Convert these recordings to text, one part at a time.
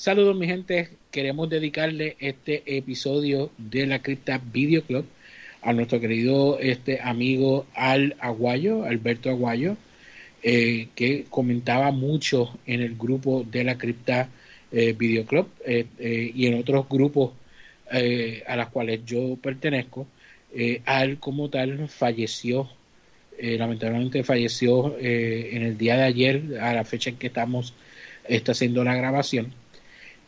Saludos mi gente, queremos dedicarle este episodio de la Cripta Video Club a nuestro querido este amigo Al Aguayo, Alberto Aguayo, eh, que comentaba mucho en el grupo de la Cripta eh, Club eh, y en otros grupos a los cuales yo pertenezco. Al como tal falleció, lamentablemente falleció en el día de ayer, a la fecha en que estamos está haciendo la grabación.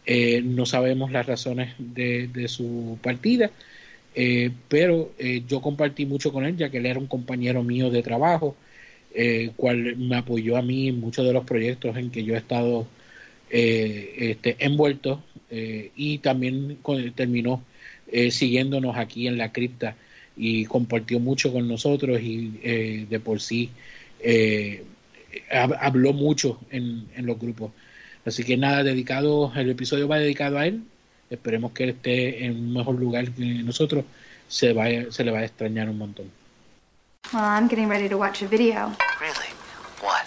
Eh, no sabemos las razones de, su partida, eh, pero eh, yo compartí mucho con él, ya que él era un compañero mío de trabajo, cual me apoyó a mí en muchos de los proyectos en que yo he estado este, envuelto y también terminó siguiéndonos aquí en la cripta y compartió mucho con nosotros y de por sí habló mucho en los grupos. Así que nada, dedicado, el episodio va dedicado a él. Esperemos que él esté en un mejor lugar que nosotros. Se, vaya, se le va a extrañar un montón. Well, I'm getting ready to watch a video. Really? What?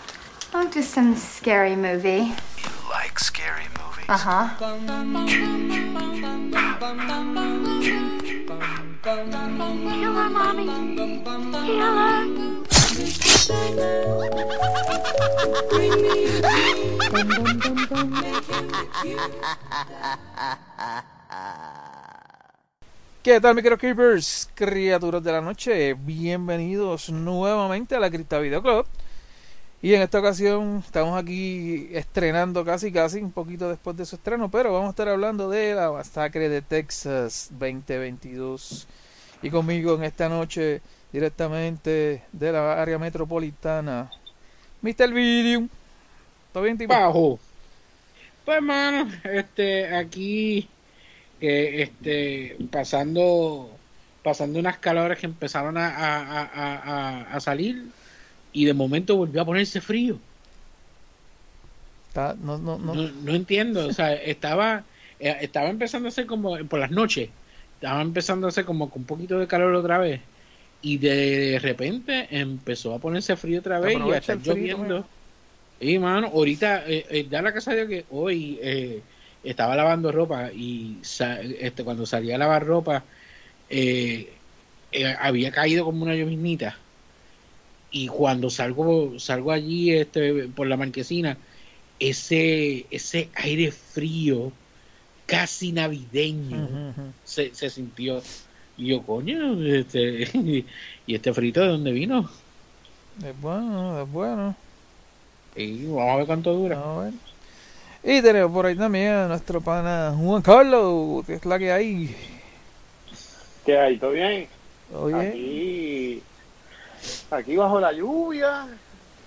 Oh, just some scary movie. You like scary movies? Uh huh. Killer, mommy. Killer. ¿Qué tal, microkeepers, criaturas de la noche? Bienvenidos nuevamente a la Cripta Video Club. Y en esta ocasión estamos aquí estrenando casi casi un poquito después de su estreno, pero vamos a estar hablando de la masacre de Texas 2022. Y conmigo en esta noche directamente de la área metropolitana. Mr. Video. ¿Todo bien, tipo? Bajo. Pues, hermano, este, aquí, este, pasando, pasando unas calores que empezaron a, a, a, a, salir y de momento volvió a ponerse frío. no, no, no. no, entiendo, o sea, estaba, eh, estaba empezando a ser como por las noches, estaba empezando a hacer como con un poquito de calor otra vez y de repente empezó a ponerse frío otra vez y a estar lloviendo. Y mano, ahorita eh, eh, da la casa de que hoy eh, estaba lavando ropa y este cuando salía a lavar ropa había caído como una llovinita y cuando salgo salgo allí este por la marquesina ese ese aire frío casi navideño se, se sintió y yo, coño, este, ¿y este frito de dónde vino? Es bueno, es bueno. Y vamos a ver cuánto dura. Y tenemos por ahí también a nuestro pana Juan Carlos, que es la que hay. ¿Qué hay? ¿Todo bien? ¿Todo bien? Aquí, aquí bajo la lluvia,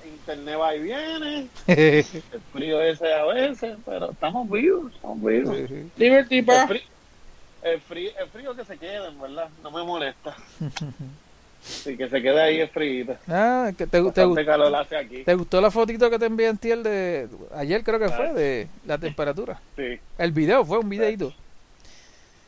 internet va y viene, el frío ese a veces, pero estamos vivos, estamos vivos. Liberty, pa. El frío, el frío que se quede, verdad, no me molesta. Sí, que se quede ahí el frío. Ah, que te, te, calor hace aquí. ¿Te gustó la fotito que te envié en el de ayer creo que fue de la temperatura? Sí. El video fue un videito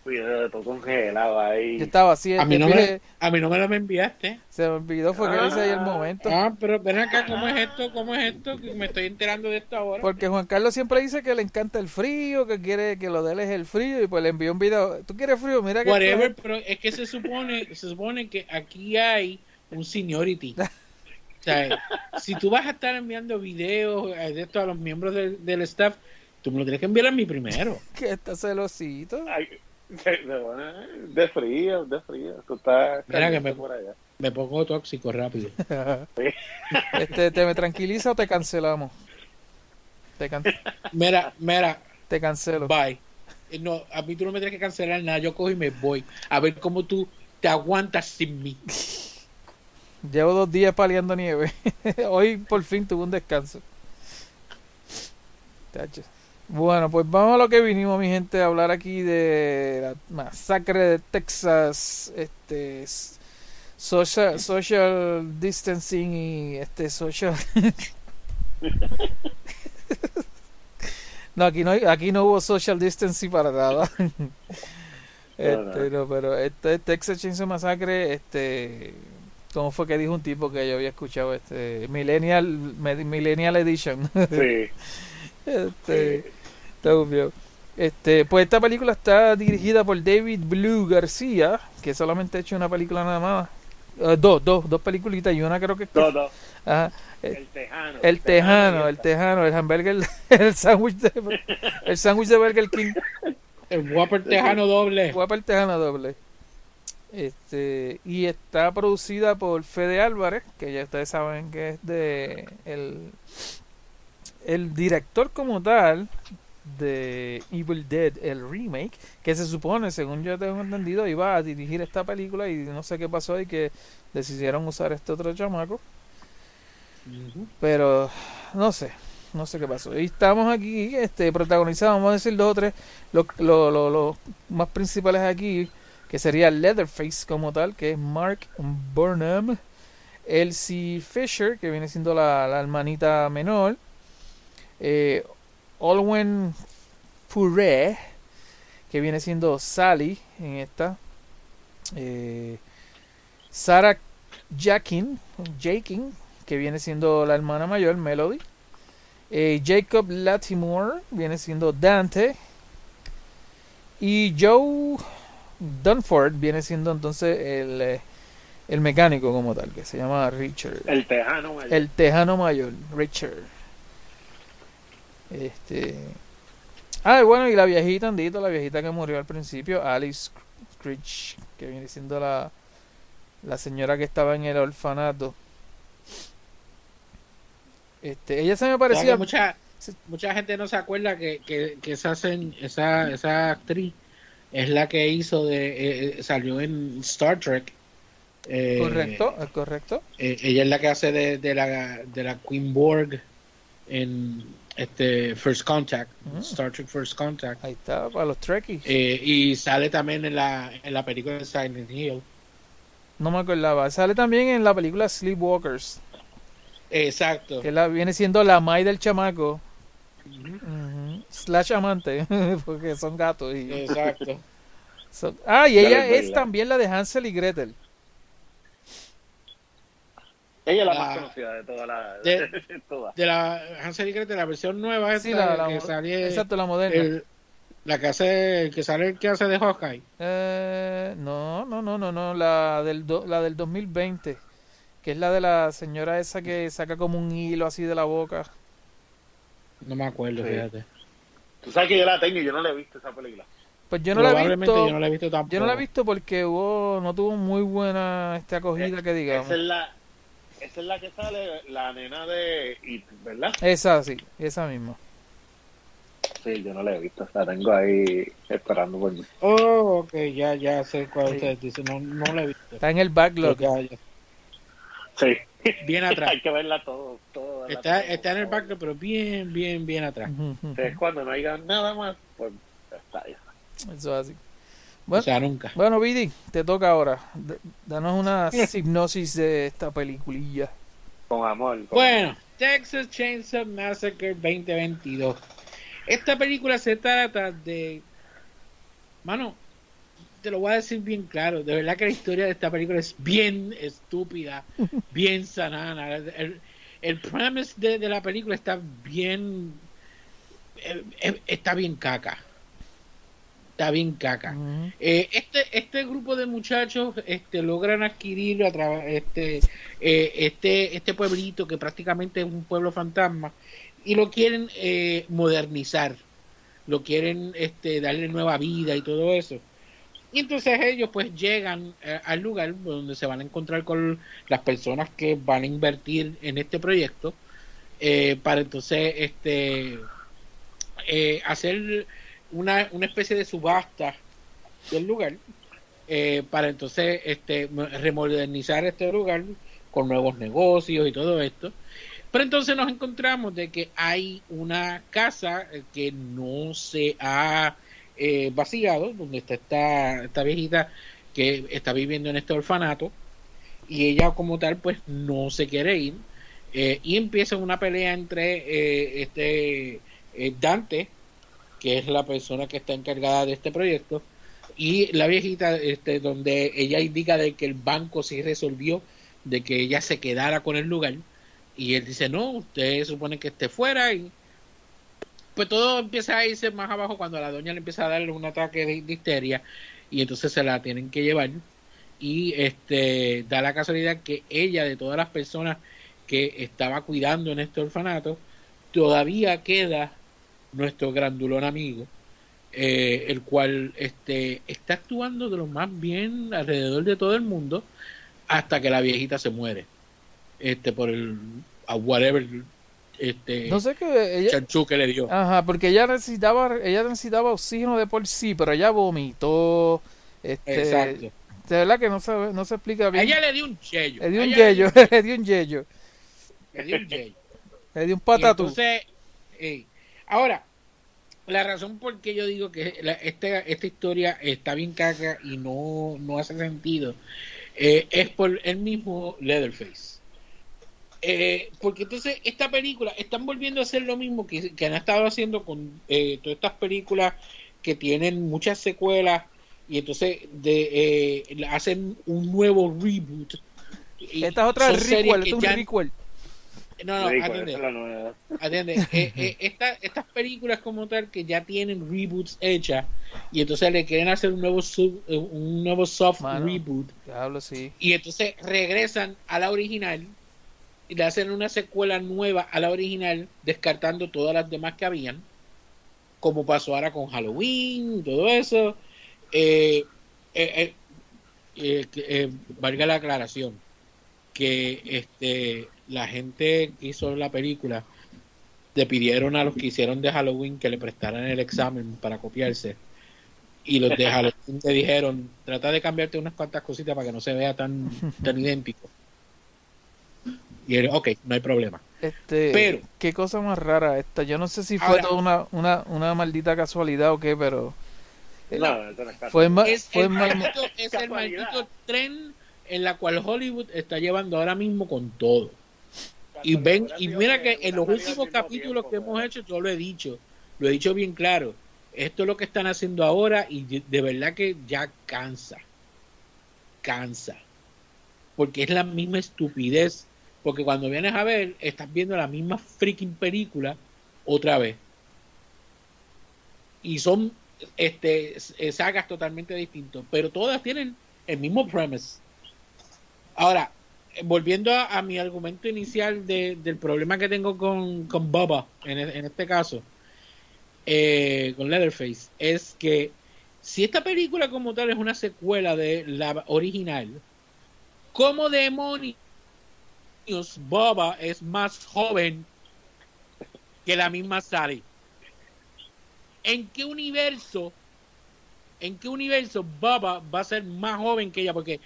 video de todo congelado ahí. Yo estaba así. A mí, no me, a mí no me lo me enviaste. Se me olvidó, fue que lo hice ahí el momento. Ah, pero ven acá, ¿cómo es esto? ¿Cómo es esto? Me estoy enterando de esto ahora. Porque Juan Carlos siempre dice que le encanta el frío, que quiere que lo de él es el frío, y pues le envió un video. ¿Tú quieres frío? Mira que. Whatever, pero es que se supone, se supone que aquí hay un seniority. o sea, si tú vas a estar enviando videos eh, de esto a los miembros del staff, tú me lo tienes que enviar a mí primero. Que está celosito. Ay. De, frío, de frío. Tú estás Mira que me, por allá. me pongo tóxico rápido. este, ¿Te me tranquiliza o te cancelamos? Te can... Mira, mira. Te cancelo. Bye. No, a mí tú no me tienes que cancelar nada. Yo cojo y me voy. A ver cómo tú te aguantas sin mí. Llevo dos días paliando nieve. Hoy por fin tuve un descanso. Tacho. Bueno, pues vamos a lo que vinimos, mi gente, a hablar aquí de la masacre de Texas, este social, social distancing y este social No, aquí no aquí no hubo social distancing para nada. este, no, pero este Texas Chainsaw Masacre, este ¿Cómo fue que dijo un tipo que yo había escuchado este Millennial Millennial Edition? Sí. este, Está Este, pues esta película está dirigida por David Blue García, que solamente ha hecho una película nada más. Eh, dos, dos, dos peliculitas y una creo que. Ajá. Eh, El tejano. el tejano, el tejano, el hamburger, el sándwich de el sándwich de Burger King, El Whopper Tejano doble. el tejano doble. Este, y está producida por Fede Álvarez, que ya ustedes saben que es de el el director como tal de Evil Dead, el remake, que se supone, según yo tengo entendido, iba a dirigir esta película y no sé qué pasó y que decidieron usar este otro chamaco. Pero no sé, no sé qué pasó. Y estamos aquí, este, protagonizados, vamos a decir dos o tres, los lo, lo- los más principales aquí, que sería Leatherface como tal, que es Mark Burnham, Elsie Fisher, que viene siendo la, la hermanita menor, eh, Olwen Furre, que viene siendo Sally en esta, eh, Sarah Jakin, Jakin, que viene siendo la hermana mayor, Melody. Eh, Jacob Latimore viene siendo Dante. Y Joe Dunford viene siendo entonces el, eh, el mecánico como tal, que se llama Richard. El tejano mayor. El tejano mayor, Richard. Este. Ah, bueno, y la viejita, Andito, la viejita que murió al principio, Alice Screech, que viene siendo la, la señora que estaba en el orfanato. Este, ella se me parecía. que mucha, mucha gente no se acuerda que, que, que esa, esa, esa actriz es la que hizo de eh, eh, salió en Star Trek. Eh, Correcto, es correcto. eh, ella es la que hace de, de la de la Queen Borg en este First Contact, Mm. Star Trek First Contact. Ahí está, para los Trekkies. Eh, y sale también en la en la película de Silent Hill. No me acordaba. Sale también en la película Sleepwalkers, Exacto. que la, viene siendo la Mai del chamaco. Slash amante, porque son gatos. Y, Exacto. son- ah, y ella es también la de Hansel y Gretel. Ella es la La- más conocida de todas las. de- de todas. De la Hansel y Gretel, la versión nueva esta Sí, la, la que sale exacto, la moderna. el- la que hace el que sale el que hace de Hawkeye. Eh, no, no, no, no, no, la del, do- la del 2020, que es la de la señora esa que saca como un hilo así de la boca. No me acuerdo, Sí. fíjate. Tú sabes que yo la tengo y yo no la he visto esa película. Pues yo no la he Probablemente visto, yo no la he visto tampoco. yo no la he visto porque hubo, no tuvo muy buena este acogida que digamos. Esa es la. Esa es la que sale la nena de It, ¿verdad? Esa sí, esa misma. Sí, yo no la he visto. La tengo ahí esperando por mí. Oh, ok, ya, ya sé cuál Sí. ustedes dicen. No, no la he visto. Está en el backlog. ya, ya. Sí. Bien atrás. Hay que verla todo. todo verla Está, todo, está en el backlog, pero bien, bien, bien atrás. Entonces, cuando no haya nada más, pues está ahí. Eso es así. O Bueno, sea, nunca. bueno, Vidi, te toca ahora. D- danos una hipnosis de esta peliculilla. Con amor. con Bueno, Texas Chainsaw Massacre 2022. Esta película se trata de... Mano, te lo voy a decir bien claro. De verdad que la historia de esta película es bien estúpida, bien sanana. El, el premise de, de la película está bien... eh, eh, Está bien caca. Está bien caca. Eh, este este grupo de muchachos este logran adquirir a través este eh, este este pueblito que prácticamente es un pueblo fantasma y lo quieren eh, modernizar. Lo quieren este darle nueva vida y todo eso. Y entonces ellos pues llegan al lugar donde se van a encontrar con las personas que van a invertir en este proyecto para entonces este hacer una, una especie de subasta del lugar eh, para entonces este mo- remodernizar este lugar con nuevos negocios y todo esto. Pero entonces nos encontramos de que hay una casa que no se ha eh, vaciado donde está esta, esta viejita que está viviendo en este orfanato y ella como tal pues no se quiere ir eh, y empieza una pelea entre eh, este eh, Dante que es la persona que está encargada de este proyecto y la viejita este donde ella indica de que el banco sí resolvió de que ella se quedara con el lugar y él dice no usted supone que esté fuera y pues todo empieza a irse más abajo cuando la doña le empieza a darle un ataque de, de histeria y entonces se la tienen que llevar y este da la casualidad que ella de todas las personas que estaba cuidando en este orfanato todavía queda nuestro grandulón amigo eh, el cual este está actuando de lo más bien alrededor de todo el mundo hasta que la viejita se muere este por el a whatever este No sé qué. Ella, que le dio Ajá, porque ella necesitaba, ella necesitaba oxígeno de por sí, pero ella vomitó. Este, exacto De verdad que no se, no se explica bien. ella le dio un yello le dio un yello, le dio un yello, le dio un yello le dio un patatú. entonces, eh, ahora, la razón por qué yo digo que la- esta, esta historia está bien caca y no, no hace sentido eh, es por el mismo Leatherface. Eh, porque entonces esta película están volviendo a hacer lo mismo que, que han estado haciendo con eh, todas estas películas que tienen muchas secuelas y entonces de, eh, hacen un nuevo reboot. Y Esta es otra requel, que es un requel. No, no, atiende. es la. Atiende, eh, eh, esta- estas películas como tal que ya tienen reboots hechas y entonces le quieren hacer un nuevo sub- eh, un nuevo soft Mano. reboot sí. y entonces regresan a la original y le hacen una secuela nueva a la original descartando todas las demás que habían como pasó ahora con Halloween y todo eso eh, eh, eh, eh, eh, valga la aclaración que este la gente que hizo la película le pidieron a los que hicieron de Halloween que le prestaran el examen para copiarse. Y los de Halloween le dijeron trata de cambiarte unas cuantas cositas para que no se vea tan tan idéntico y él, ok, no hay problema Este, Pero- qué cosa más rara esta. Yo no sé si fue Ahora- toda una, una, una maldita casualidad o qué, pero No, fue, ma- es, fue el ma- maldito, es el maldito tren en la cual Hollywood está llevando ahora mismo con todo Y ven, y mira que en los últimos capítulos que hemos hecho, yo lo he dicho, lo he dicho bien claro. Esto es lo que están haciendo ahora y de, verdad que ya cansa. Cansa. Porque es la misma estupidez. Porque cuando vienes a ver, estás viendo la misma freaking película otra vez. Y son este eh, sagas totalmente distintas, pero todas tienen el mismo premise. Ahora, volviendo a, mi argumento inicial de- del problema que tengo con, con en, e- en este caso, eh, con Leatherface, es que si esta película como tal es una secuela de la original, ¿cómo demonios Bubba es más joven que la misma Sally? ¿En qué universo? ¿En qué universo Bubba va a ser más joven que ella? Porque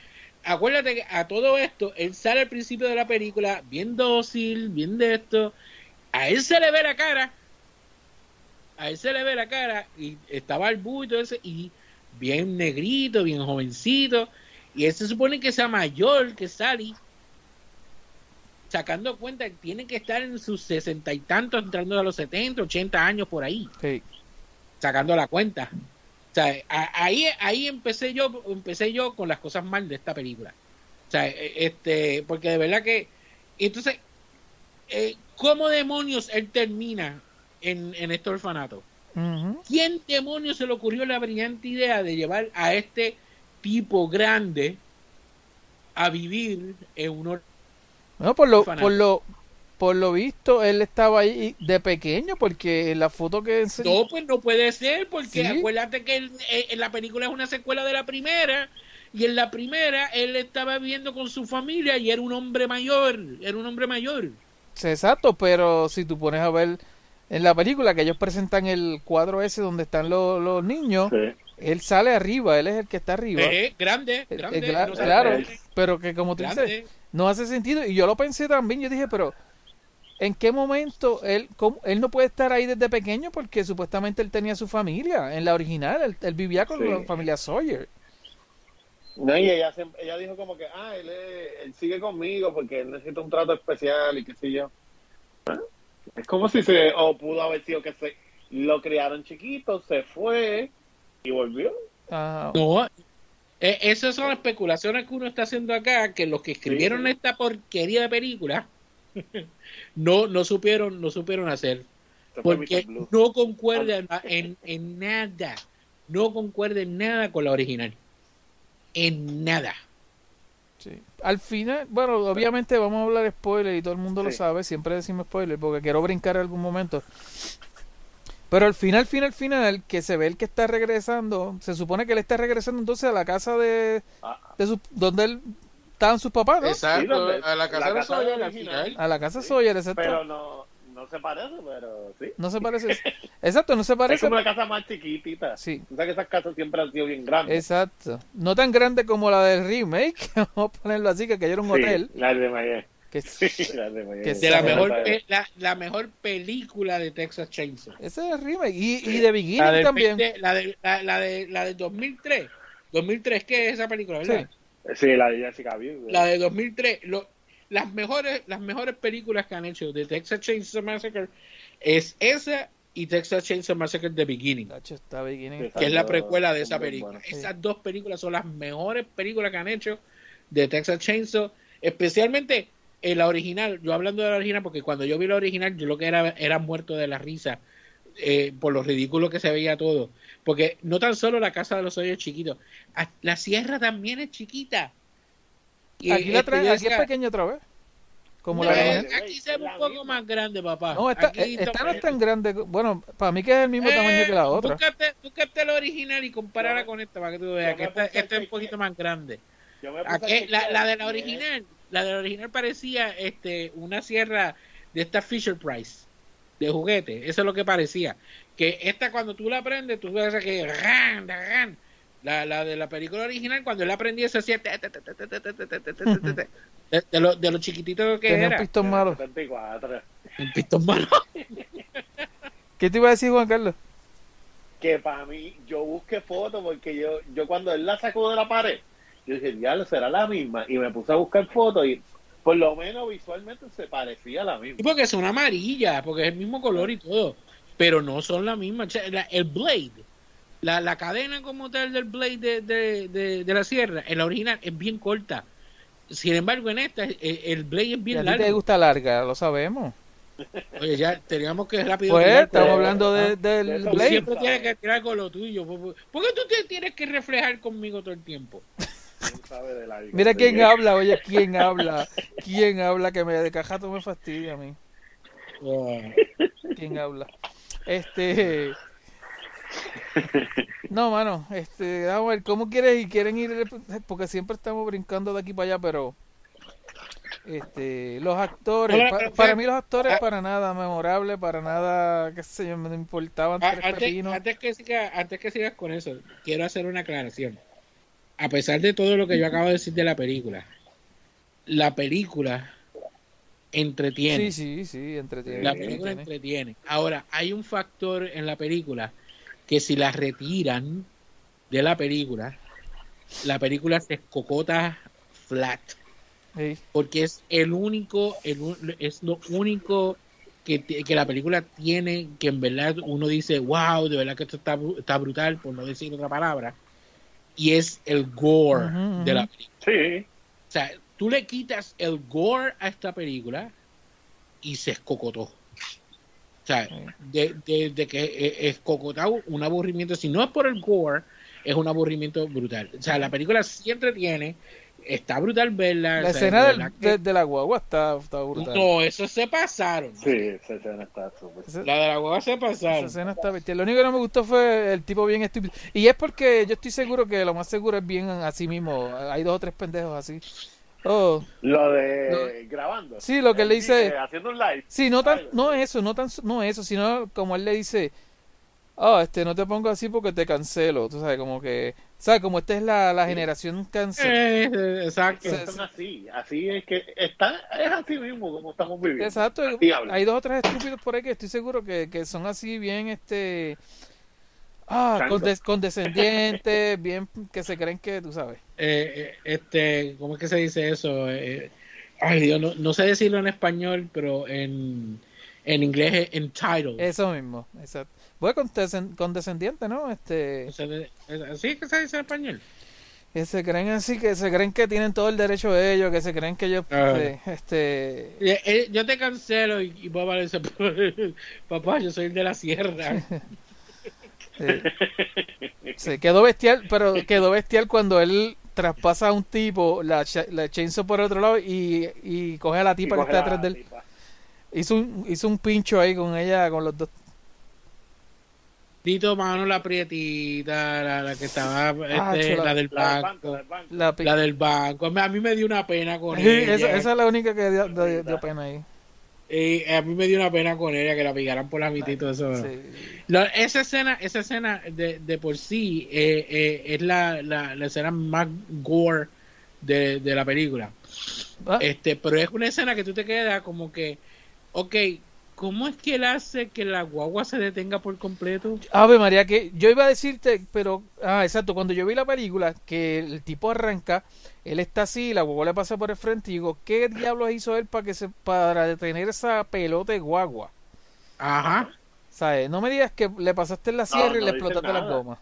acuérdate que a todo esto, él sale al principio de la película bien dócil, bien de esto. A él se le ve la cara. A él se le ve la cara y estaba el y todo ese y bien negrito, bien jovencito. Y él se supone que sea mayor que Sally. Sacando cuenta que tiene que estar en sus sesenta y tantos, entrando a los 70, 80 años por ahí sí. sacando la cuenta. O sea, a- ahí, ahí empecé yo, empecé yo con las cosas mal de esta película. O sea, eh, este, porque de verdad que, entonces, eh, ¿cómo demonios él termina en, en este orfanato? ¿Quién demonios se le ocurrió la brillante idea de llevar a este tipo grande a vivir en un or- No, por lo, Orfanato. por lo, por lo visto, él estaba ahí de pequeño, porque en la foto que enseñó. No, pues no puede ser, porque Sí. acuérdate que él, eh, en la película es una secuela de la primera, y en la primera él estaba viviendo con su familia y era un hombre mayor, era un hombre mayor. Sí, Exacto, pero si tú pones a ver en la película que ellos presentan el cuadro ese donde están los, los niños, Sí. él sale arriba, él es el que está arriba. Eh, grande, Eh, grande. eh, no sé, claro, grande, pero que como tú dices, grande. no hace sentido. Y yo lo pensé también, yo dije, pero ¿en qué momento él, cómo- él no puede estar ahí desde pequeño? Porque supuestamente él tenía su familia, en la original, él, él vivía con Sí. la familia Sawyer. No, y ella, se- ella dijo como que, ah, él, es- él sigue conmigo porque él necesita un trato especial y qué sé yo. Ah, Es como si se, o pudo haber sido que se lo criaron chiquito, se fue y volvió. Ah, No, eh, esas son especulaciones que uno está haciendo acá, que los que escribieron Sí. esta porquería de película no, no supieron, no supieron hacer. Porque no concuerda en, en, nada, no concuerda en nada con la original, en nada. Sí. Al final, bueno, obviamente vamos a hablar spoiler y todo el mundo lo sabe, siempre decimos spoiler porque quiero brincar en algún momento. Pero al final, final, final, que se ve el que está regresando, se supone que él está regresando entonces a la casa de, Ah, de su, donde él, estaban sus papás, ¿no? Exacto, Sí, donde- a la casa la de casa Sawyer al original. final. A la casa Sawyer, exacto. pero no, no se parece, pero sí. No se parece. Exacto, no se Es parece. como una casa más chiquitita. Sí. Tú sabes que esas casas siempre han sido bien grandes. Exacto. No tan grande como la del remake, vamos a ponerlo así, que era un Sí, hotel. La de Miami. Que Sí, la de Miami. Que De la Sí. mejor, pe- la, la mejor película de Texas Chainsaw. ese es el remake. Y, y de Beginning La, del también. 20 la, de, la, la de la de 2003. 2003, ¿qué es esa película, verdad? Sí. Sí, la de Jessica Biel. La de 2003. Lo, las mejores las mejores películas que han hecho de Texas Chainsaw Massacre es esa y Texas Chainsaw Massacre The Beginning, está que es la precuela de esa película. Esas dos películas son las mejores películas que han hecho de Texas Chainsaw, especialmente en la original. Yo hablando de la original, porque cuando yo vi la original, yo lo que era era muerto de la risa eh, por lo ridículo que se veía todo. Porque no tan solo la casa de los hoyos chiquitos, a- la sierra también es chiquita. Y, Aquí la este, traen, yo aquí es pequeña otra vez. Como no, la eh, original. aquí se ve un poco más grande, papá. No, esta, Aquí eh, esta no es tan grande. Bueno, para mí que es el mismo Eh, tamaño que la otra. Búscate, búscate la original y compárala con esta para que tú veas que esta, esta es un poquito más grande. Aquí- la, la de la es- original, la de la original parecía este una sierra de esta Fisher Price de juguete. Eso es lo que parecía. Que esta cuando tú la aprendes, tú ves que. La, la, de la película original, cuando él aprendía, se hacía de, de, lo, chiquitito que Tenía era. Un pistón malo. Un pistón malo. ¿Qué te iba a decir, Juan Carlos? Que para mí, yo busqué fotos porque yo, yo cuando él la sacó de la pared, yo dije, diablo, será la misma. Y me puse a buscar fotos y por lo menos visualmente se parecía a la Y misma. porque son amarillas, porque es el mismo color y todo, pero no son la misma. La- el blade, la, la cadena como tal del blade de, de, de- de la sierra, en la original es bien corta. Sin embargo, en esta, eh, el blade es Y a bien ti te largo. gusta larga, lo sabemos. Oye, ya teníamos que rápido. Pues tirar, estamos pero- hablando de- del de Blade. siempre tienes que tirar con lo tuyo. ¿Por por qué tú te tienes que reflejar conmigo todo el tiempo? ¿Quién sabe de la vida? Mira quién habla, oye, quién habla. ¿Quién habla? Que me de cajato me fastidia a mí. Ah, ¿Quién habla? Este. No, mano, este, vamos a ver, ¿cómo quieres y quieren ir? Porque siempre estamos brincando de aquí para allá, pero. Este, los actores, Hola, pa- pero, para Fer, mí los actores ah, para nada memorable, para nada, qué sé yo, me importaban Ah, tres antes, antes que siga, antes que sigas con eso, quiero hacer una aclaración. A pesar de todo lo que yo acabo de decir de la película, la película entretiene. Sí, sí, sí, entretiene. la película entretiene. Ahora, hay un factor en la película que si la retiran de la película, la película se escocota flat. Sí. porque es el único, el es lo único que, que la película tiene que en verdad uno dice, wow, de verdad que esto está, está brutal, por no decir otra palabra, y es el gore de la película. Sí, O sea, tú le quitas el gore a esta película y se escocotó. O sea, de, de- de que eh, es cocotado un aburrimiento, si no es por el gore, es un aburrimiento brutal. O sea, la película sí entretiene, está brutal verla. La o sea, escena de del- verdad que- de, de la guagua está, está brutal. no, eso se pasaron. sí, esa escena está súper. Esa- La de la hueva se Esa pasaron. escena está bestial. Lo único que no me gustó fue el tipo bien estúpido. Y es porque yo estoy seguro que lo más seguro es bien así mismo. Hay dos o tres pendejos así. Oh, Lo de grabando. Sí, lo que Él le dice- Haciendo un live. sí, no tan, no eso, no tan, no eso, sino como él le dice, oh, este, no te pongo así porque te cancelo. Tú sabes, como que, sabes, como esta es la, la generación cancel. Eh, exacto. que son así, así es que está, es así mismo como estamos viviendo. Exacto. Así. Hay dos o tres estúpidos por ahí que estoy seguro que, que son así bien, este, ah, condes- condescendientes, bien que se creen que, tú sabes. Eh, eh, este, ¿cómo es que se dice eso? Eh, ay, Dios, no, no sé decirlo en español, pero en, en inglés es entitled. Eso mismo, exacto. Condescen- condescendiente, ¿no? Este, ¿Así que se dice en español? Que se creen así, que se creen que tienen todo el derecho de ellos, que se creen que ellos, Ah. eh, este, Eh, Yo te cancelo y, y papá le dice, papá, yo soy el de la sierra. se quedó bestial, pero quedó bestial cuando él traspasa a un tipo, la, la chainsaw por otro lado y, y coge a la tipa que está detrás de él. Hizo un, hizo un pincho ahí con ella, con los dos. Dito mano la prietita, la, la que estaba, Ah, este, chula. la del La del banco. la del banco. La del banco. A mí me dio una pena con Sí, ella. esa, esa es la única que dio, dio- dio pena ahí. Y a mí me dio una pena con ella que la picaran por la mitad y todo eso. Sí. La- esa escena, esa escena de, de por sí eh, eh, es la, la, la escena más gore de, de la película. Ah, Este, pero es una escena que tú te quedas como que, ok, ¿cómo es que él hace que la guagua se detenga por completo? Ave María, que yo iba a decirte, pero, ah, exacto, cuando yo vi la película, que el tipo arranca, él está así, la guagua le pasa por el frente y digo, ¿qué diablos hizo él para que se, para detener esa pelota de guagua? Ajá. ¿Sabes? No me digas que le pasaste en la sierra y no le explotaste las gomas.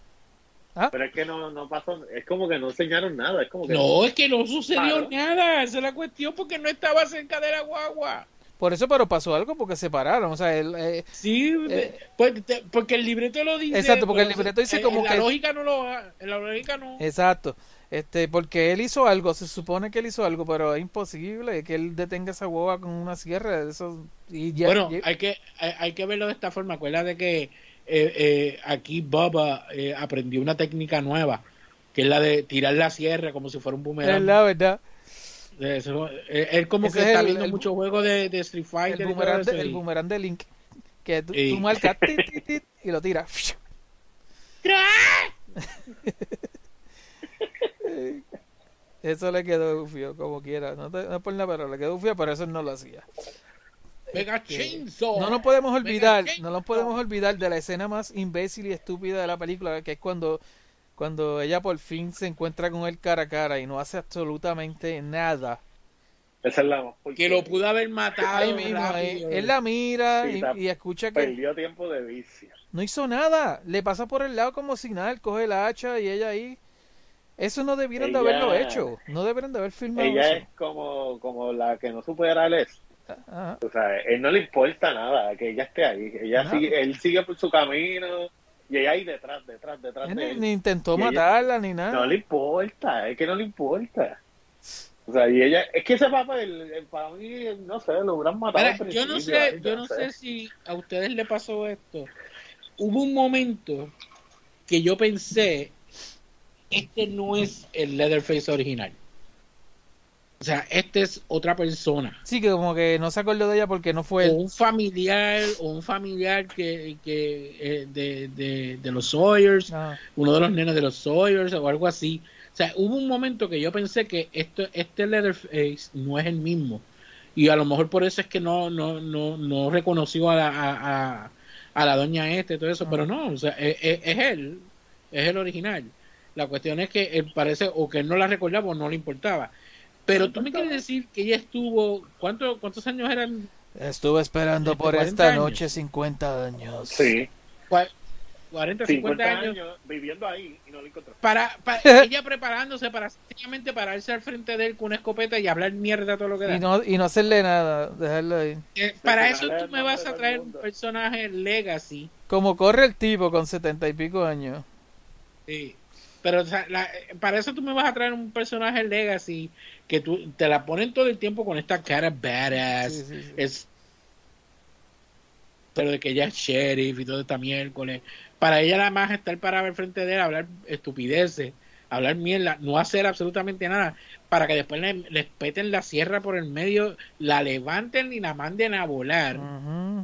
Pero es que no, no pasó, es como que no enseñaron nada, es como que No, es que no sucedió Claro. nada, esa es la cuestión porque no estaba cerca de la guagua. Por eso, pero pasó algo porque se pararon. O sea, él, eh, Sí, Eh. pues, porque el libreto lo dice. Exacto, porque el libreto dice en- como en que- La lógica no lo en la lógica no. exacto. Este, porque él hizo algo, se supone que él hizo algo, pero es imposible que él detenga esa guagua con una sierra. Eso, y ya, bueno, hay que hay, hay que verlo de esta forma. Acuérdate que eh, eh, aquí Bubba eh, aprendió una técnica nueva, que es la de tirar la sierra como si fuera un es boomerang. la verdad. Eso, eh, él como Ese que es está el- viendo el- muchos juegos de, de Street Fighter. El boomerang, de, el y- boomerang de Link. Que tú, Y- tú marcas tit, tit, tit, y lo tiras. Eso le quedó ufio, como quiera. No, te, no por nada, pero le quedó ufio, pero eso no lo hacía. Mega Chainsaw. No nos podemos olvidar, no nos podemos olvidar de la escena más imbécil y estúpida de la película, que es cuando, cuando ella por fin se encuentra con él cara a cara y no hace absolutamente nada. esa es la Que lo pudo haber matado. Ahí mismo, ahí, rápido. él la mira Sí, y, escucha que perdió tiempo de vicio. no hizo nada, le pasa por el lado como si nada, él coge la hacha y ella ahí. Eso no debieron de Ella- haberlo hecho, no debieron de haber filmado Ella eso. es como, como la que no supera el es. Ajá. O sea, él no le importa nada que ella esté ahí. Ella sigue, él sigue por su camino y ella ahí detrás, detrás, detrás de Ni, él. ni intentó Y ella- matarla ni nada. No le importa, es que no le importa. O sea, y ella, es que ese papel, para mí, no sé, lo hubieran matado. Mira, yo no sé, yo no sé si a ustedes le pasó esto. Hubo un momento que yo pensé, este no es el Leatherface original. O sea, este es otra persona. Sí, que como que no se acordó de ella porque no fue O él. un familiar, o un familiar que, que eh, de, de, de los Sawyers, Ah. uno de los nenes de los Sawyers o algo así. O sea, hubo un momento que yo pensé que esto, este Leatherface no es el mismo. Y a lo mejor por eso es que no, no, no, no reconoció a la, a, a, a la doña este y todo eso, pero no, o sea, es, es- es él, es el original. La cuestión es que él parece, o que él no la recordaba o no le importaba. Pero tú me quieres decir que ella estuvo, ¿cuánto, ¿cuántos años eran? Estuve esperando por 40 esta años. noche 50 años. Sí, Cua- 40, 50 50 años. años viviendo ahí y no lo encontró. para, para ella preparándose para sencillamente pararse al frente de él con una escopeta y hablar mierda todo lo que da. Y no, y no hacerle nada, dejarlo ahí. Eh, para eso tú me vas a traer un personaje legacy. Como corre el tipo con setenta y pico años. Sí. Pero o sea, la- eh, para eso tú me vas a traer un personaje legacy que tú te la ponen todo el tiempo con esta cara badass. Sí, sí, sí. Es pero de que ella es sheriff y todo esta miércoles. Para ella nada más estar parada al frente de él, hablar estupideces, hablar mierda, no hacer absolutamente nada, para que después le, peten la sierra por el medio, la levanten y la manden a volar.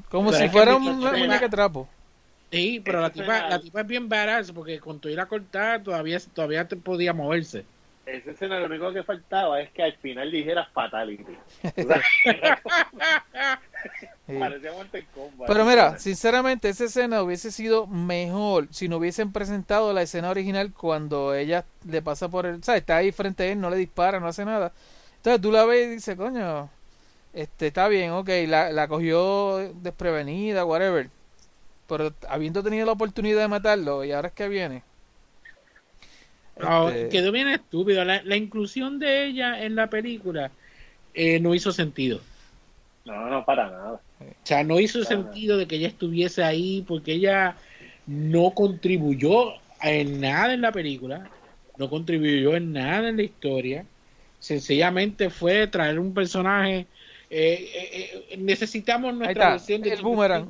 Como Pero si fuera una muñeca trapo. Sí, pero la tipa, la tipa es bien badass porque con tu ir a cortar todavía, todavía te podía moverse. Esa escena lo único que faltaba es que al final dijera fatality. O sea, Sí. parecía. Pero mira, sinceramente, esa escena hubiese sido mejor si no hubiesen presentado la escena original cuando ella le pasa por el. ¿Sabes? Está ahí frente a él, no le dispara, no hace nada. Entonces tú la ves y dices, coño, este está bien, ok, la, la cogió desprevenida, whatever. Pero habiendo tenido la oportunidad de matarlo y ahora es que viene. Este, quedó bien estúpido. La, la inclusión de ella en la película eh, no hizo sentido. No, no, para nada. O sea, no hizo sentido de que ella estuviese ahí porque ella no contribuyó en nada en la película, no contribuyó en nada en la historia. Sencillamente fue traer un personaje. Eh, necesitamos nuestra está, versión de el boomerang.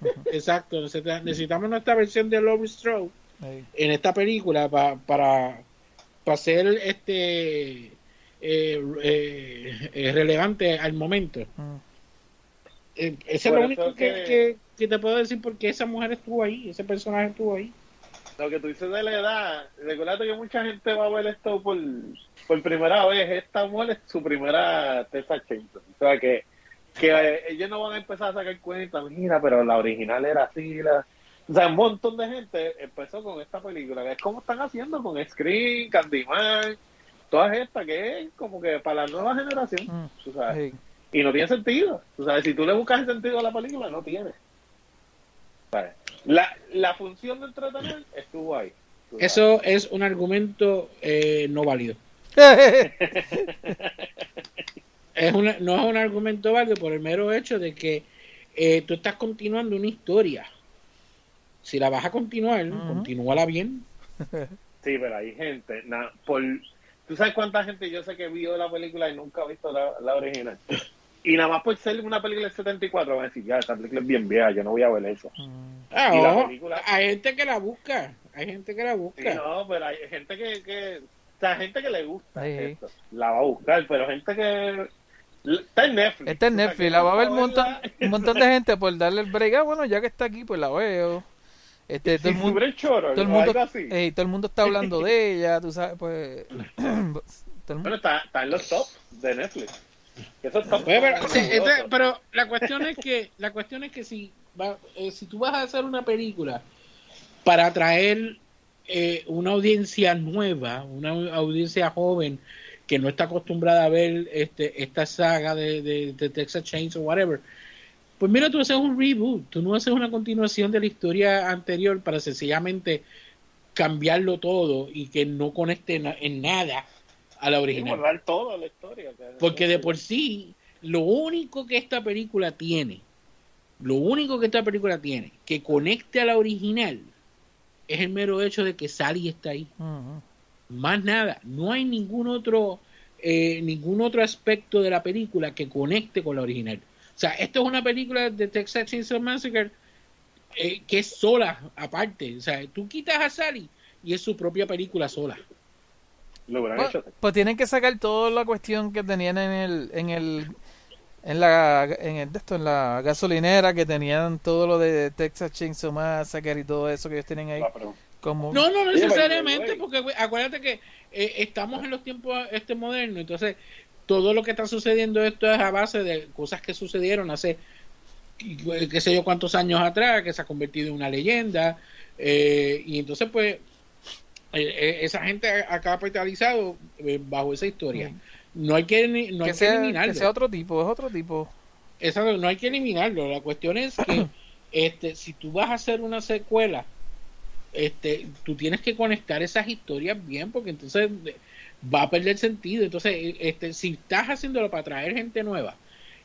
Exacto, necesita- necesitamos nuestra versión de Laurie Strode ahí. en esta película pa- para para ser este eh, eh, eh, relevante al momento. Mm. Eh, eso Por es lo único que- que- que te puedo decir porque esa mujer estuvo ahí, ese personaje estuvo ahí. Lo que tú dices de la edad, recuerda que mucha gente va a ver esto por, por primera vez. Esta mujer es su primera Tessa Chainsaw. O sea que, que eh, ellos no van a empezar a sacar cuenta, mira, pero la original era así. La... O sea, un montón de gente empezó con esta película, que es como están haciendo con Scream, Candyman, todas estas, que es como que para la nueva generación. Mm. tú sabes. Sí. Y no tiene sentido. Tú sabes, si tú le buscas el sentido a la película, no tiene. ¿Sabes? La, la función de entretener estuvo ahí. Eso es un argumento eh, no válido. Es una, no es un argumento válido por el mero hecho de que eh, tú estás continuando una historia. Si la vas a continuar, continúala bien. Sí, pero hay gente. na- por, ¿Tú sabes cuánta gente yo sé que vio la película y nunca ha visto la, la original? Y nada más por ser una película del 74 van a decir, ya, esta película es bien vieja, yo no voy a ver eso. Mm. Ah, Y la película- hay gente que la busca, hay gente que la Sí, busca. no, pero hay gente que, que o sea, gente que le gusta Sí. esto, la va a buscar, pero gente que está en Netflix. Está en o sea, Netflix, la va a ver un montón, un montón de gente por darle el break. Ah, bueno, ya que está aquí, pues la veo. Este, todo el mundo, choro, todo el mundo, ey, todo el mundo está hablando de ella, tú sabes, pues. mundo- está, está en los tops de Netflix. Oye, pero, entonces, la cuestión es que la cuestión es que si va- eh, si tú vas a hacer una película para atraer eh, una audiencia nueva, una audiencia joven que no está acostumbrada a ver este esta saga de, de, de Texas Chainsaw o whatever, pues mira, tú haces un reboot, tú no haces una continuación de la historia anterior para sencillamente cambiarlo todo y que no conecte en nada a la original. borrar toda la historia. que- Porque de por sí, lo único que esta película tiene, lo único que esta película tiene que conecte a la original es el mero hecho de que Sally está ahí. Más nada, no hay ningún otro eh, ningún otro aspecto de la película que conecte con la original. O sea, esto es una película de Texas Chainsaw Massacre eh, que es sola, aparte. O sea, tú quitas a Sally y es su propia película sola. Lo hubieran Pues, hecho. pues tienen que sacar toda la cuestión que tenían en el, en el, en la, en el, de esto, en la gasolinera que tenían todo lo de Texas Chainsaw Massacre y todo eso que ellos tienen ahí. Pregunta. Como, No, no necesariamente, porque acuérdate que eh, estamos en los tiempos este moderno, entonces todo lo que está sucediendo esto es a base de cosas que sucedieron hace qué sé yo cuántos años atrás, que se ha convertido en una leyenda, eh, y entonces pues esa gente ha capitalizado eh, bajo esa historia. No hay que, no hay que, que sea, eliminarlo. que sea otro tipo, es otro tipo. Exacto, no hay que eliminarlo. La cuestión es que este, si tú vas a hacer una secuela, este, tú tienes que conectar esas historias bien, porque entonces eh, va a perder sentido. Entonces, eh, este, si estás haciéndolo para traer gente nueva,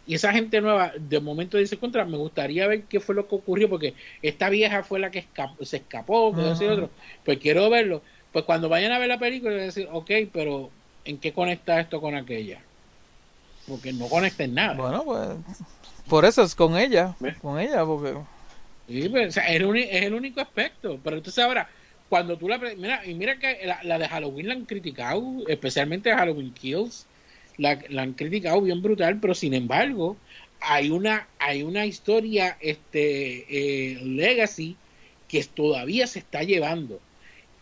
y esa gente nueva de momento dice contra, me gustaría ver qué fue lo que ocurrió, porque esta vieja fue la que escapó, se escapó, que Ujú. otro, pues quiero verlo. Pues cuando vayan a ver la película, van a decir, ok, pero ¿en qué conecta esto con aquella? Porque no conecta en nada. Bueno, pues por eso es con ella, ¿Ves? con ella, porque Sí, pues, o sea, es, el es el único aspecto. Pero entonces ahora, cuando tú la... Mira, y mira que la, la de Halloween la han criticado, especialmente Halloween Kills, la, la han criticado bien brutal, pero sin embargo, hay una, hay una historia este eh, legacy que todavía se está llevando.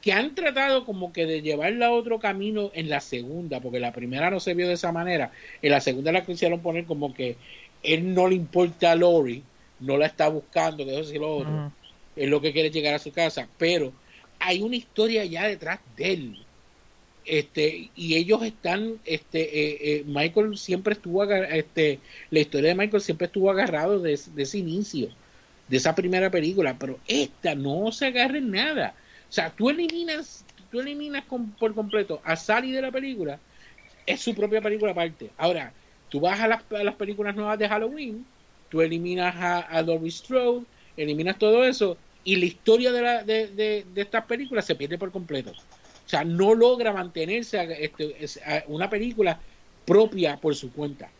Que han tratado como que de llevarla a otro camino en la segunda, porque la primera no se vio de esa manera. En la segunda la quisieron poner como que él no le importa a Lori, no la está buscando, que eso y lo otro. Es lo que quiere llegar a su casa. Pero hay una historia ya detrás de él. Este, y ellos están, este, eh, eh, Michael siempre estuvo, este, la historia de Michael siempre estuvo agarrado de, de ese inicio, de esa primera película, pero esta no se agarra en nada. O sea, tú eliminas, tú eliminas por completo a Sally de la película, es su propia película aparte. Ahora, tú vas a las, las películas nuevas de Halloween, tú eliminas a, a Laurie Strode, eliminas todo eso, y la historia de, la, de, de, de estas películas se pierde por completo. O sea, no logra mantenerse a- este, una película propia por su cuenta.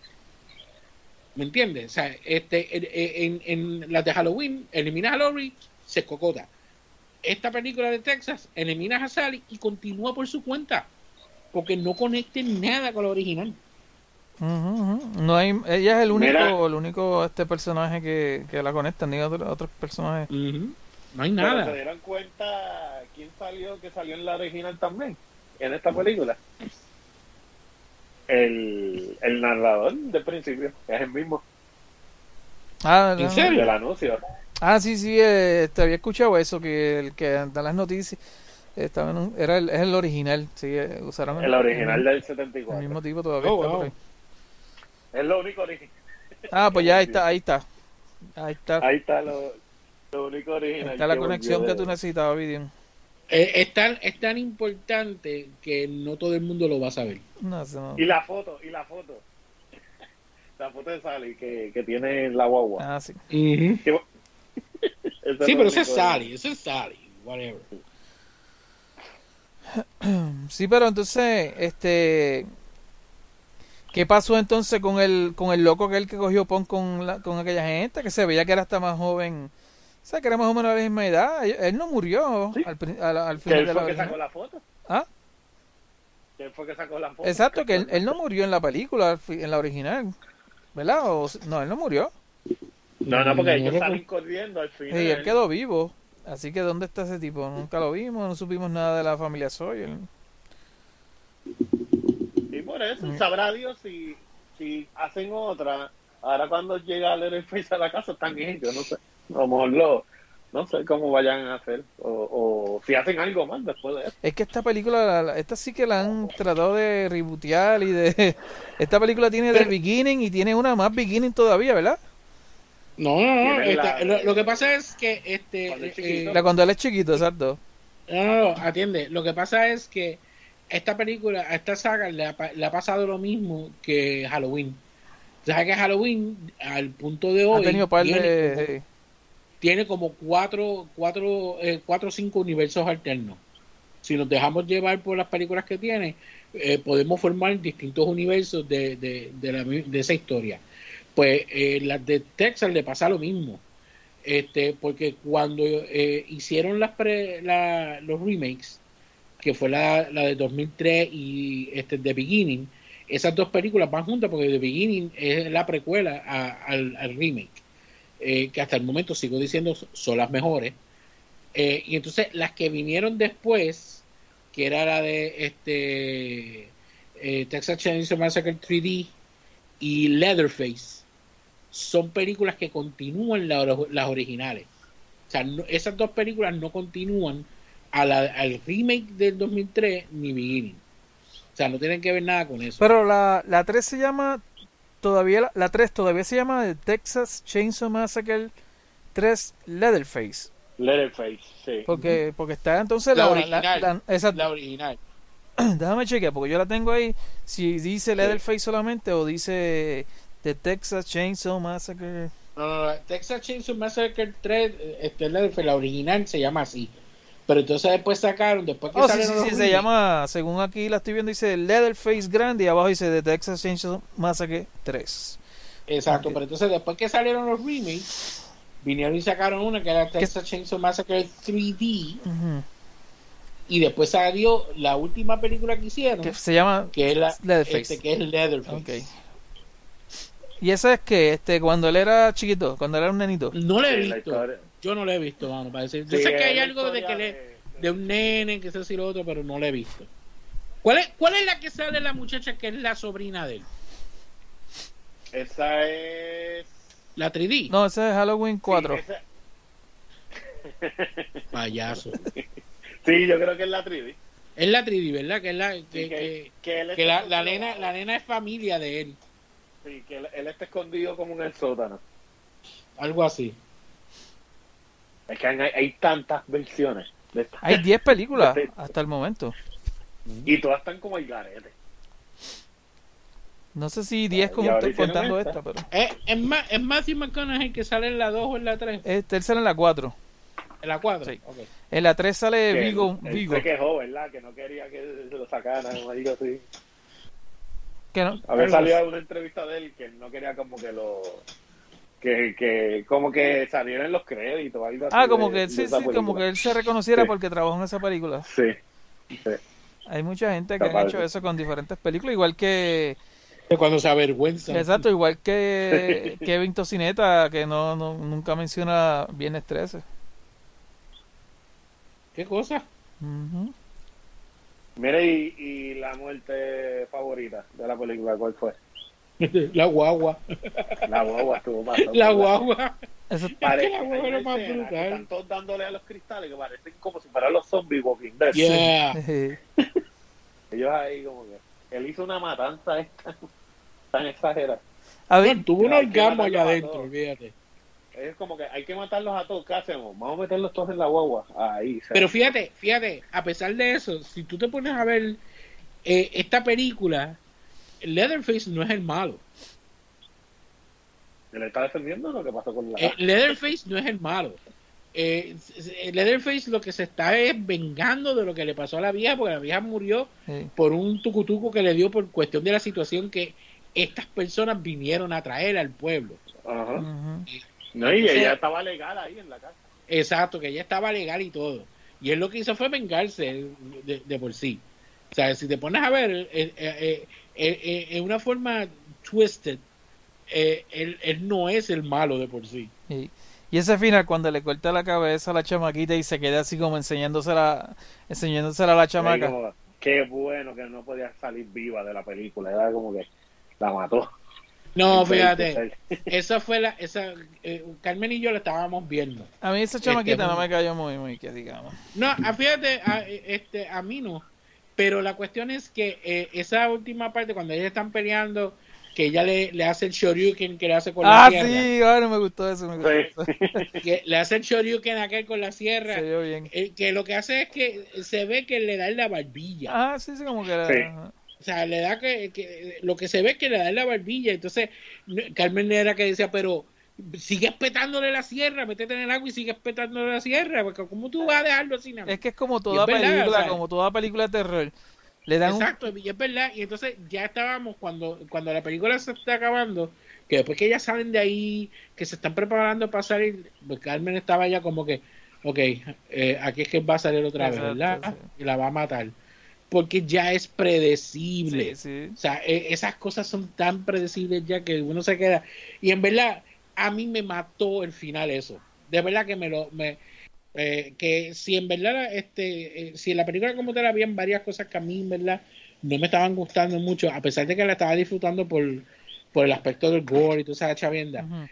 ¿Me entiendes? O sea, este, en, en, en las de Halloween, eliminas a Laurie, se cocota. Esta película de Texas, eliminas a Sally y continúa por su cuenta. Porque no conecten nada con la original. No hay, ella es el único, Mira. el único este personaje que, que la conecta, ni otro- otros personajes. No hay Pero se nada. dieron cuenta quién salió, que salió en la original también, en esta película. El, el narrador del principio, es el mismo, Ah, ¿En no. serio? del anuncio. Ah, sí, sí, eh, te había escuchado eso, que el que da las noticias estaba en un- era el, es el original, sí, eh, usaron El original el, del el 74. mismo tipo todavía. Oh, está por wow. ahí. Es lo único original. Ah, pues ya ahí está, ahí está. Ahí está. Ahí está lo, lo único original. está la conexión que tú necesitabas, Vidian. Eh, es, tan, es tan importante que no todo el mundo lo va a saber. No, eso no. Y la foto, y la foto. La foto de Sally que, que tiene la guagua. Ah, sí. Ese Sí, pero eso es Sally, eso es Sally, whatever. Sí, pero entonces, este, ¿qué pasó entonces con el con el loco que él que cogió pon con la, con aquella gente que se veía que era hasta más joven, o sea, que era más o menos la misma edad? Él, no murió Sí. al, al, al final él de la fue que sacó la foto. ¿Ah? Que él fue que sacó la foto. Exacto, que él, él no murió en la película, en la original, ¿verdad? O, no, él no murió. No, no, porque ellos salen corriendo al final. Y él quedó vivo. Así que ¿dónde está ese tipo? Nunca lo vimos, no supimos nada de la familia Sawyer. Y por eso, Mm. sabrá Dios si, si hacen otra. Ahora cuando llega Leatherface a la casa están ellos, no sé. A lo mejor lo, no sé cómo vayan a hacer. O, o si hacen algo más después de eso. Es que esta película, la- la- esta sí que la han tratado de rebootear y de... Esta película tiene de beginning y tiene una más beginning todavía, ¿verdad? No, no, no. Tiene esta- la- lo, lo que pasa es que este Cuando es eh. La cuando él es chiquito, exacto. no, no, no, atiende. Lo que pasa es que esta película, a esta saga le ha, le ha pasado lo mismo que Halloween. ¿Sabes que Halloween, al punto de Ha hoy, tenido par tiene, de... como, tiene como cuatro, cuatro, eh, cuatro o cinco universos alternos. Si nos dejamos llevar por las películas que tiene, eh, podemos formar distintos universos de, de, de, la mi- de esa historia. Pues eh, las de Texas le pasa lo mismo. Este, porque cuando eh, hicieron las pre- la- los remakes, que fue la, la de 2003 y este The Beginning, esas dos películas van juntas porque The Beginning es la precuela a- al, al remake, eh, que hasta el momento sigo diciendo son las mejores. Eh, y entonces las que vinieron después, que era la de este Texas Chainsaw Massacre 3D y Leatherface, son películas que continúan la las originales. O sea, no- esas dos películas no continúan a la- al remake del 2003 ni Beginning. O sea, no tienen que ver nada con eso. Pero la, la 3 se llama... Todavía la, la 3 todavía se llama The Texas Chainsaw Massacre 3 Leatherface. Leatherface, sí. Porque, porque está entonces La la, original. la- exacto. la original. Déjame chequear, porque yo la tengo ahí. Si dice Leatherface solamente o dice The Texas Chainsaw Massacre. No, no, no, Texas Chainsaw Massacre 3, eh, este, Leatherface, la original se llama así. Pero entonces después sacaron, después que Oh, sí, sí, sí, se llama, según aquí la estoy viendo, dice Leatherface grande y abajo dice The Texas Chainsaw Massacre 3. Exacto, pero entonces después que salieron los remakes, vinieron y sacaron una que era Texas Chainsaw Massacre 3D, Ujú. y después salió la última película que hicieron, Que se llama que es la Leatherface. este, que es Leatherface. Ok. Y esa es que, este, cuando él era chiquito, cuando él era un nenito. No la he visto. Yo no la he visto, vamos, para decir. Yo Sí, sé que hay algo de que le, de- un nene, que sé si lo otro, pero no la he visto. ¿Cuál es, ¿Cuál es la que sale la muchacha que es la sobrina de él? Esa es. La 3D. No, ese es Halloween 4. Sí, esa- Payaso. sí, yo creo que es la 3D. Es la 3D, ¿verdad? Que es la que, Sí, que, que, que él que está la, la nena, la nena es familia de él. Sí, que él, él está escondido como en el sótano. Algo así. Es que hay, hay tantas versiones. de esta- Hay 10 películas hasta el momento. Y todas están como el garete. No sé si 10 Y como estoy contando esta. esta, pero. Eh, es, Ma- es Matthew McConaughey que sale en la 2 o en la 3. Este, él sale en la 4. En la 4. Sí. Ok. En la 3 sale Vigo. Vigo se quejó, ¿verdad? Que no quería que se lo sacaran o algo así. Que no. A ver, salió una entrevista de él que él no quería como que lo... Que, que como que salieran los créditos o algo así. Ah, como de- que sí, sí, como que él se reconociera Sí. porque trabajó en esa película. Sí. sí. Hay mucha gente que ha hecho eso con diferentes películas, igual que. Cuando se avergüenza. Exacto, igual que Kevin Tocineta, que no, no nunca menciona Viernes 13. ¿Qué cosa? Ujú. Mire, y, y la muerte favorita de la película, ¿cuál fue? la guagua. La guagua estuvo pasando. La guagua. Eso- Parece la guagua era más que brutal. Están todos dándole a los cristales que parecen como si fueran los zombies Walking Dead. Yeah. Ellos ahí como que... Él hizo una matanza esta tan exagerada. A ver, Bueno, tuvo un que orgasmo allá adentro, olvídate. Es como que hay que matarlos a todos. ¿Qué hacemos? Vamos a meterlos todos en la guagua. Ahí. Pero fíjate, fíjate, a pesar de eso, si tú te pones a ver eh, esta película, Leatherface no es el malo. ¿Se le está defendiendo lo que pasó con la... Eh, Leatherface no es el malo. Eh, Leatherface lo que se está es vengando de lo que le pasó a la vieja, porque la vieja murió sí. por un tucutuco que le dio por cuestión de la situación que estas personas vinieron a traer al pueblo. Ajá. No, y Sí. ella estaba legal ahí en la casa. Exacto, que ella estaba legal y todo. Y él lo que hizo fue vengarse de, de por sí. O sea, si te pones a ver, eh, eh, eh, eh, eh, en una forma twisted, eh, él, él no es el malo de por sí. Y, y ese final, cuando le corta la cabeza a la chamaquita y se queda así como enseñándosela, enseñándosela a la chamaca. como, qué bueno que no podía salir viva de la película. Era como que la mató. No, fíjate, esa fue la, esa, eh, Carmen y yo la estábamos viendo. A mí esa chamaquita Este, no me cayó muy, muy, que digamos. No, ah, fíjate, a, este, a mí no. Pero la cuestión es que eh, esa última parte, cuando ellos están peleando, que ella le, le hace el shoryuken que le hace con Ah, la sierra, sí, bueno, me gustó eso, me gustó Sí. eso. que le hace el shoryuken aquel con la sierra, Se vio bien. eh, que lo que hace es que se ve que le da en la barbilla. Ah, sí, sí, como que era. Sí. O sea, le da que, que- lo que se ve es que le da en la barbilla. Entonces, Carmen era que decía, pero sigues petándole la sierra, métete en el agua y sigues petándole la sierra, porque ¿cómo tú vas a dejarlo así? nada? Es que es como toda es verdad, película, o sea, como toda película de terror. Le dan un- Exacto, y es verdad. Y entonces ya estábamos cuando, cuando la película se está acabando, que después que ellas salen de ahí, que se están preparando para salir, pues Carmen estaba ya como que, ok, eh, aquí es que va a salir otra vez, ¿verdad? sí. Y la va a matar. Porque ya es predecible. Sí, sí. O sea, e- esas cosas son tan predecibles ya que uno se queda. Y en verdad, a mí me mató el final eso. De verdad que me lo. Me, eh, que si en verdad, este, eh, si en la película como tal habían varias cosas que a mí en verdad no me estaban gustando mucho, a pesar de que la estaba disfrutando por, por el aspecto del gore y toda esa chavienda. Ujú.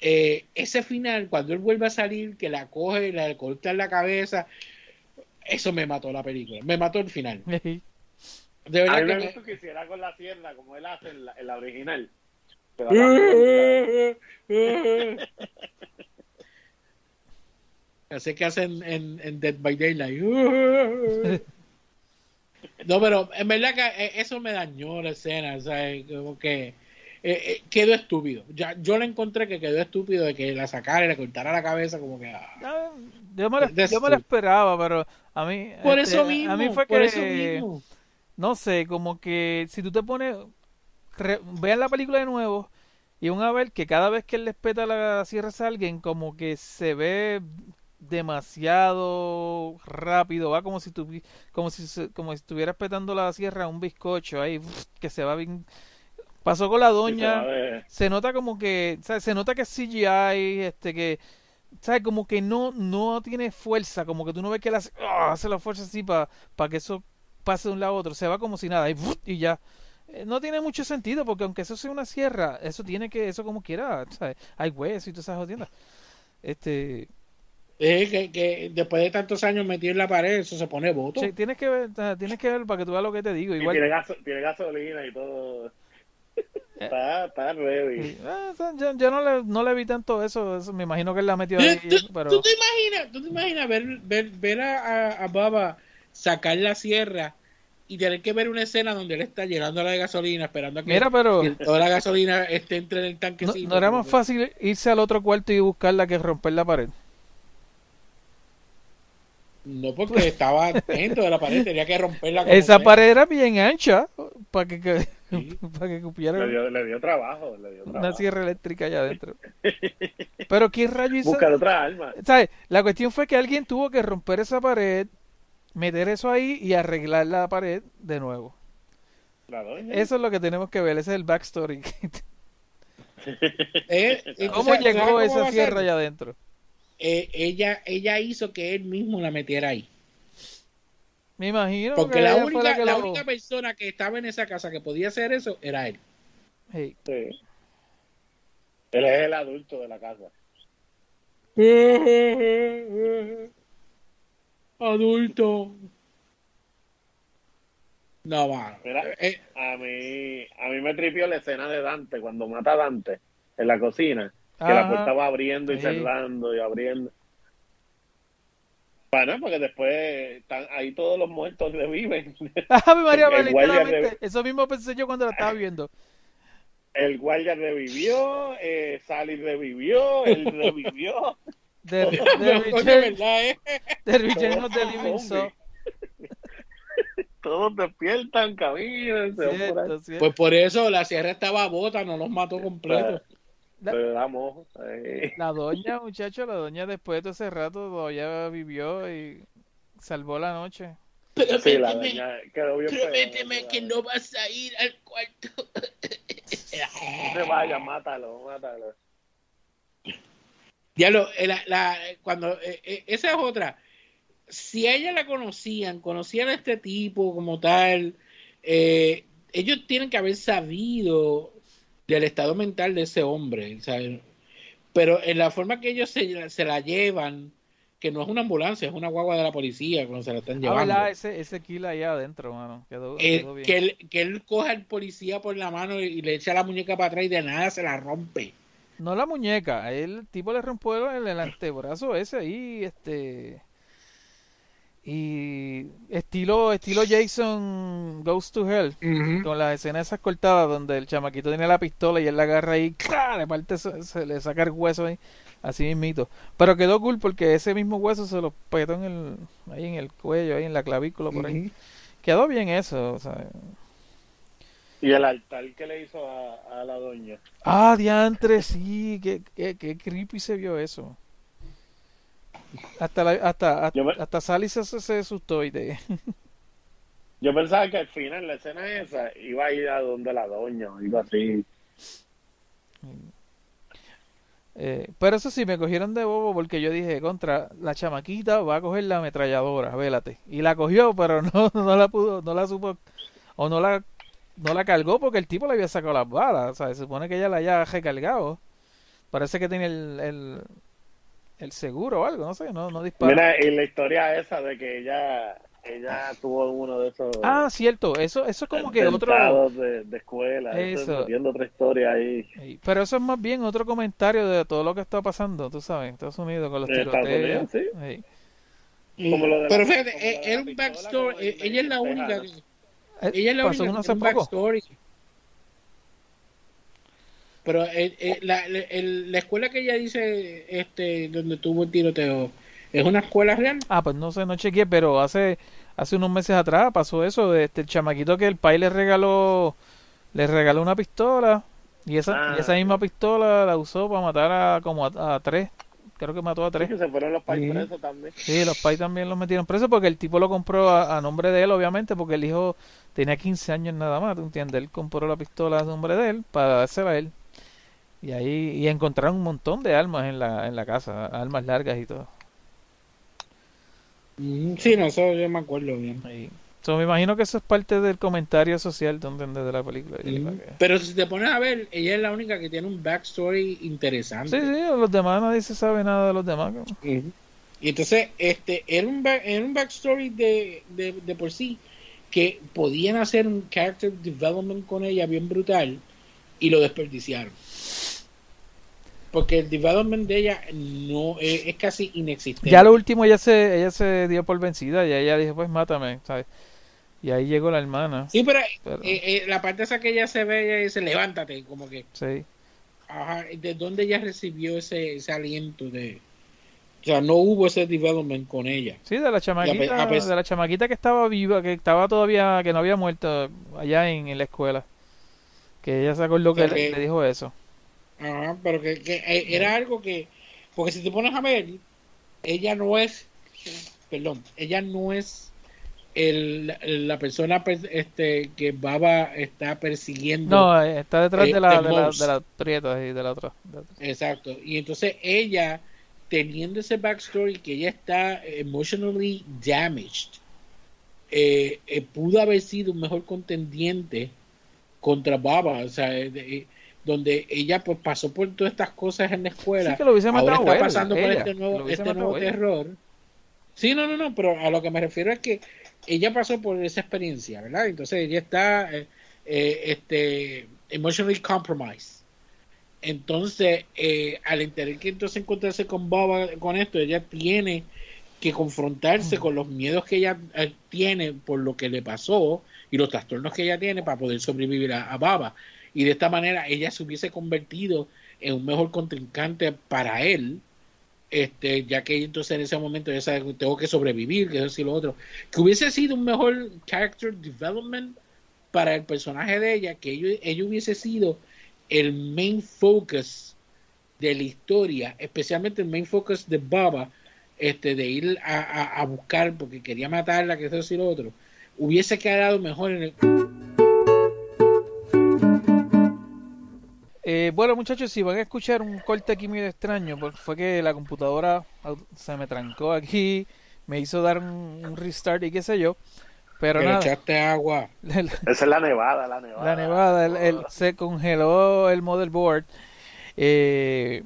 eh, ese final, cuando él vuelve a salir, que la coge la corta en la cabeza, eso me mató la película. Me mató el final. De A verdad mí que me que hiciera con la sierra, como él hace en la, en la original. Pero la- Así que hacen en, en Dead by Daylight. No, pero en verdad que eh, eso me dañó la escena, o sea, como que eh, eh, quedó estúpido. Ya, yo le encontré que quedó estúpido de que la sacara y le cortara la cabeza como que... ah. Yo me, lo, yo me lo esperaba, pero a mí. Por este, eso mismo, A mí fue por que. eso mismo. No sé, como que si tú te pones. re- vean la película de nuevo y van a ver que cada vez que él les peta la sierra a alguien, como que se ve demasiado rápido, va como si tuvi- como si como si estuvieras petando la sierra a un bizcocho ahí, que se va bien. Pasó con la doña se nota como que, ¿sabes? Se nota que es CGI, este, que, ¿sabes? Como que no, no tiene fuerza, como que tú no ves que él hace, ¡ah! hace la fuerza así para que eso pase de un lado a otro, se va como si nada, y, y ya. Eh, No tiene mucho sentido, porque aunque eso sea una sierra, eso tiene que, eso como quiera, ¿sabes? Hay huesos y todas esas jodiendas. Este, Eh, que, que después de tantos años metido en la pared, eso se pone voto. che, tienes que ver, tienes que ver para que tú veas lo que te digo, Y igual. tiene, gaso- tiene gasolina y todo. Está, está o sea, yo, yo no, le, no le vi tanto eso, eso. Me imagino que él la metió ¿Tú, ahí. tú- Pero... tú te imaginas, tú te imaginas ver, ver, ver a, a, a Baba sacar la sierra y tener que ver una escena donde él está llenándola de gasolina, esperando a que Mira, pero que toda la gasolina esté entre en el no, tanquecito. no era más fácil irse al otro cuarto y buscarla que romper la pared. No, porque estaba dentro de la pared, tenía que romperla. como Esa pared era bien ancha para que, que- Sí. para que cupiera Le dio, le dio trabajo, le dio una trabajo. sierra eléctrica allá adentro. Pero ¿quién rayo hizo? Buscar otra alma. ¿Sabes? La cuestión fue que alguien tuvo que romper esa pared, meter eso ahí y arreglar la pared de nuevo. La doña. Eso es lo que tenemos que ver, ese es el backstory. Eh, y ¿Cómo ¿sabes- sabes llegó esa sierra allá adentro? Eh, ella, ella hizo que él mismo la metiera ahí. Me imagino Porque que la única, que la lo- única persona que estaba en esa casa que podía hacer eso era él. Sí. Él es el adulto de la casa. Adulto. No, va. Mira, Eh, a mí, a mí me tripió la escena de Dante cuando mata a Dante en la cocina. Que la puerta va abriendo y Sí. cerrando y abriendo. Bueno, porque después están ahí todos los muertos reviven. Ave María, El de- eso mismo pensé yo cuando la estaba viendo. El guardia revivió, eh, Sally revivió, él revivió. The, the, return, ¿verdad, eh? the the Todos living soul. zombies. Todos despiertan, caminan, se van por ahí. Cierto, cierto. Pues por eso la sierra estaba bota, no los mató completo. La- Le damos. eh, La doña, muchacho, la doña después de todo ese rato todavía vivió y salvó la noche. Sí, la doña quedó bien prométeme que no vas a ir al cuarto. No se vaya, mátalo, mátalo. Ya lo, eh, la, la- cuando eh, eh, esa es otra. Si a ella la conocían, conocían a este tipo como tal, eh, ellos tienen que haber sabido del estado mental de ese hombre, ¿sabes? Pero en la forma que ellos se, se la llevan, que no es una ambulancia, es una guagua de la policía cuando se la están Ah, llevando. ¿verdad? Ese, ese kill ahí adentro, mano. Quedó, Eh, quedó bien. que, él, que él coja al policía por la mano y le echa la muñeca para atrás y de nada se la rompe. No la muñeca, el tipo le rompió el, el antebrazo ese ahí, este... Y estilo, estilo Jason Goes to Hell, con las escenas esas cortadas donde el chamaquito tiene la pistola y él la agarra ahí, ¡cla! le parte, se, se le saca el hueso ahí, así mismito. Pero quedó cool porque ese mismo hueso se lo petó en el, ahí en el cuello, ahí en la clavícula, por ahí. Quedó bien eso, o sea... Y el altar que le hizo a, a la doña. Ah, diantre, sí, qué, qué, qué creepy se vio eso. Hasta, la, hasta, hasta, me- hasta Sally se, se, se asustó y te... Yo pensaba que al final la escena esa iba a ir a donde la doña o algo así. Eh, pero eso sí, me cogieron de bobo porque yo dije, contra, la chamaquita va a coger la ametralladora, vélate. Y la cogió, pero no, no la pudo, no la supo, o no la, no la cargó porque el tipo le había sacado las balas. O sea, se supone que ella la haya recargado. Parece que tiene el, el, el seguro o algo, no sé, no, no dispara. Mira, y la historia esa de que ella ella tuvo uno de esos Ah, cierto, eso, eso es como que otro... de, de escuela, eso. Metiendo otra historia ahí. Sí, Pero eso es más bien otro comentario de todo lo que está pasando, tú sabes, en Estados Unidos con los tiroteos. Unidos, Sí. Y- Como lo de la- pero fíjate, como eh, un backstory. eh, Ella es la única que. Eh, Ella es la pasó única uno que un poco. Pero eh, eh, la, la- el- la escuela que ella dice este donde tuvo el tiroteo, ¿es una escuela real? Ah, pues no sé, no chequeé, pero hace hace unos meses atrás pasó eso de este el chamaquito que el país le regaló le regaló una pistola y esa Ah, y esa misma sí. pistola la usó para matar a como a, a tres. Creo que mató a Sí, tres. que se fueron los Sí. presos también. Sí, los pais también los metieron preso porque el tipo lo compró a, a nombre de él, obviamente, porque el hijo tenía 15 años nada más, ¿tú entiendes? Él compró la pistola a nombre de él para dársela a él. Y ahí y encontraron un montón de armas en la, en la casa, armas largas y todo. Mm, Sí, no sé, yo me acuerdo bien. So, me imagino que eso es parte del comentario social, ¿tú entiendes? De la película. Mm. que- Pero si te pones a ver, ella es la única que tiene un backstory interesante. Sí, sí, los demás nadie se sabe nada de los demás. Ujú. Y entonces, este, era un, back- era un backstory de, de, de por sí que podían hacer un character development con ella bien brutal y lo desperdiciaron. Porque el development de ella no es, es casi inexistente. Ya lo último ella se, ella se dio por vencida y ella dijo, pues mátame, ¿sabes? Y ahí llegó la hermana. Sí, pero, Pero- eh, eh, la parte esa que ella se ve, ella dice, levántate, como que, Sí. ajá, ¿de dónde ella recibió ese, ese aliento de... O sea, no hubo ese development con ella. Sí, de la chamaquita, a de la chamaquita que estaba viva, que estaba todavía, que no había muerto allá en, en la escuela. Que ella se acordó que le, le dijo eso. Ajá, pero que, que, eh, era algo que... Porque si te pones a ver, ella no es... Perdón, ella no es el, la persona per- este, que Baba está persiguiendo. No, eh, está detrás Eh, de la, de de la, de la prieta y de la otra. de otra. Exacto. Y entonces ella, teniendo ese backstory que ella está emotionally damaged, eh, eh, pudo haber sido un mejor contendiente contra Baba. O sea, eh, de- eh, donde ella pues pasó por todas estas cosas en la escuela. Sí, que lo hubiese ahora está él, pasando por este nuevo, este nuevo ella. terror. Sí, no, no, no, pero a lo que me refiero es que ella pasó por esa experiencia, ¿verdad? Entonces ella está eh, eh, este, emotionally compromised. Entonces, eh, al tener que entonces encontrarse con Boba con esto, ella tiene que confrontarse con los miedos que ella eh, tiene por lo que le pasó y los trastornos que ella tiene para poder sobrevivir a, a Baba. Y de esta manera ella se hubiese convertido en un mejor contrincante para él, este, ya que entonces en ese momento ya sabe que tengo que sobrevivir, que eso y lo otro. Que hubiese sido un mejor character development para el personaje de ella, que ella, ella hubiese sido el main focus de la historia, especialmente el main focus de Baba, este, de ir a, a- buscar porque quería matarla, que eso y lo otro, hubiese quedado mejor en el... Eh, bueno, muchachos, si van a escuchar un corte aquí medio extraño, porque fue que la computadora se me trancó aquí, me hizo dar un, un restart y qué sé yo. Pero que le nada, echaste agua. Esa es la nevada, la nevada. la nevada, el, el- se congeló el motherboard. Eh,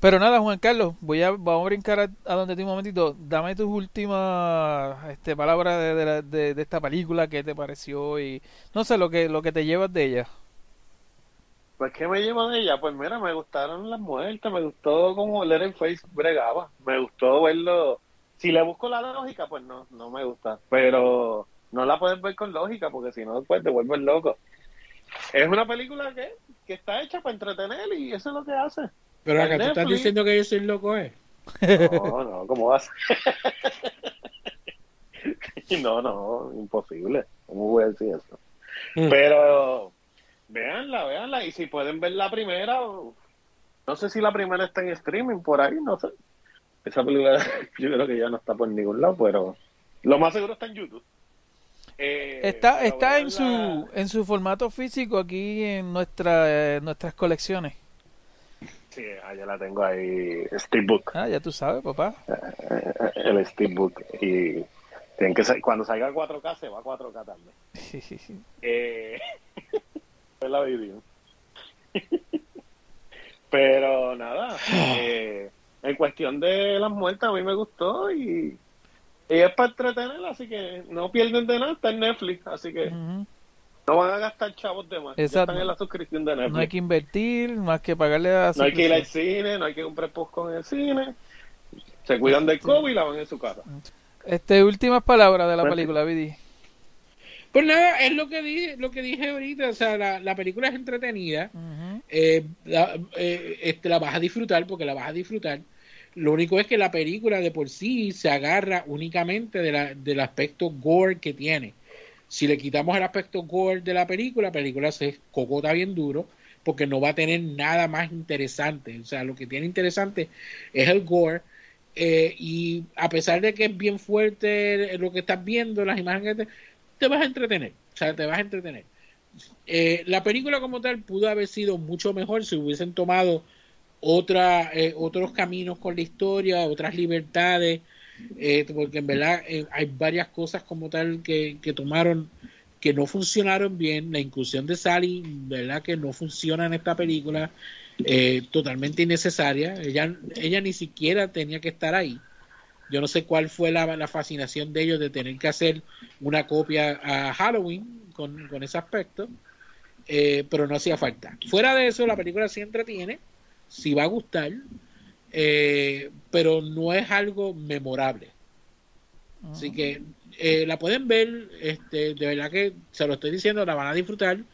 pero nada, Juan Carlos, voy a, vamos a brincar a, a donde ti un momentito. Dame tus últimas este, palabras de, de- de esta película, qué te pareció y no sé, lo que, lo que te llevas de ella. Pues, ¿qué me llevo de ella? Pues mira, me gustaron las muertes, me gustó cómo Face bregaba, me gustó verlo. Si le busco la lógica, pues no, no me gusta. Pero no la puedes ver con lógica, porque si no, pues te vuelves loco. Es una película que, que está hecha para entretener y eso es lo que hace. Pero acá tú estás diciendo que yo soy loco, ¿eh? No, no, ¿cómo vas? no, no, imposible. ¿Cómo voy a decir eso? Mm. Pero véanla, véanla. Y si pueden ver la primera, no sé si la primera está en streaming por ahí, no sé. Esa película yo creo que ya no está por ningún lado, pero lo más seguro está en YouTube. Eh, Está, está en su, en su formato físico aquí en nuestra, eh, nuestras colecciones. Sí, allá la tengo ahí, Steelbook. Ah, ya tú sabes, papá. eh, el Steelbook. Y tienen que cuando salga a 4K, se va a 4K también. Eh, la video. Pero nada, eh, en cuestión de las muertes a mí me gustó y, y es para entretener, así que no pierden de nada, está en Netflix, así que no van a gastar chavos de más, ya Exacto. están en la suscripción de Netflix. No hay que invertir, más que pagarle a No hay que ir al cine, no hay que comprar post en el cine, se cuidan del COVID y la van en su casa. Este, últimas palabras de la película, Vidi. Pues nada, es lo que dije, lo que dije ahorita, o sea, la, la película es entretenida, eh, la, eh, este, la vas a disfrutar porque la vas a disfrutar. Lo único es que la película de por sí se agarra únicamente de la, del aspecto gore que tiene. Si le quitamos el aspecto gore de la película, la película se cocota bien duro porque no va a tener nada más interesante. O sea, lo que tiene interesante es el gore. eh, y a pesar de que es bien fuerte lo que estás viendo, las imágenes, que te, te vas a entretener. O sea, te vas a entretener. Eh, la película como tal pudo haber sido mucho mejor si hubiesen tomado otra, eh, otros caminos con la historia, otras libertades, eh, porque en verdad eh, hay varias cosas como tal que, que tomaron que no funcionaron bien. La inclusión de Sally, verdad que no funciona en esta película, totalmente innecesaria. Ella, ella ni siquiera tenía que estar ahí. Yo no sé cuál fue la, la fascinación de ellos de tener que hacer una copia a Halloween con, con ese aspecto. eh, pero no hacía falta. Fuera de eso, la película sí entretiene, sí va a gustar, eh, pero no es algo memorable. Así que eh, la pueden ver, este, de verdad que se lo estoy diciendo, la van a disfrutar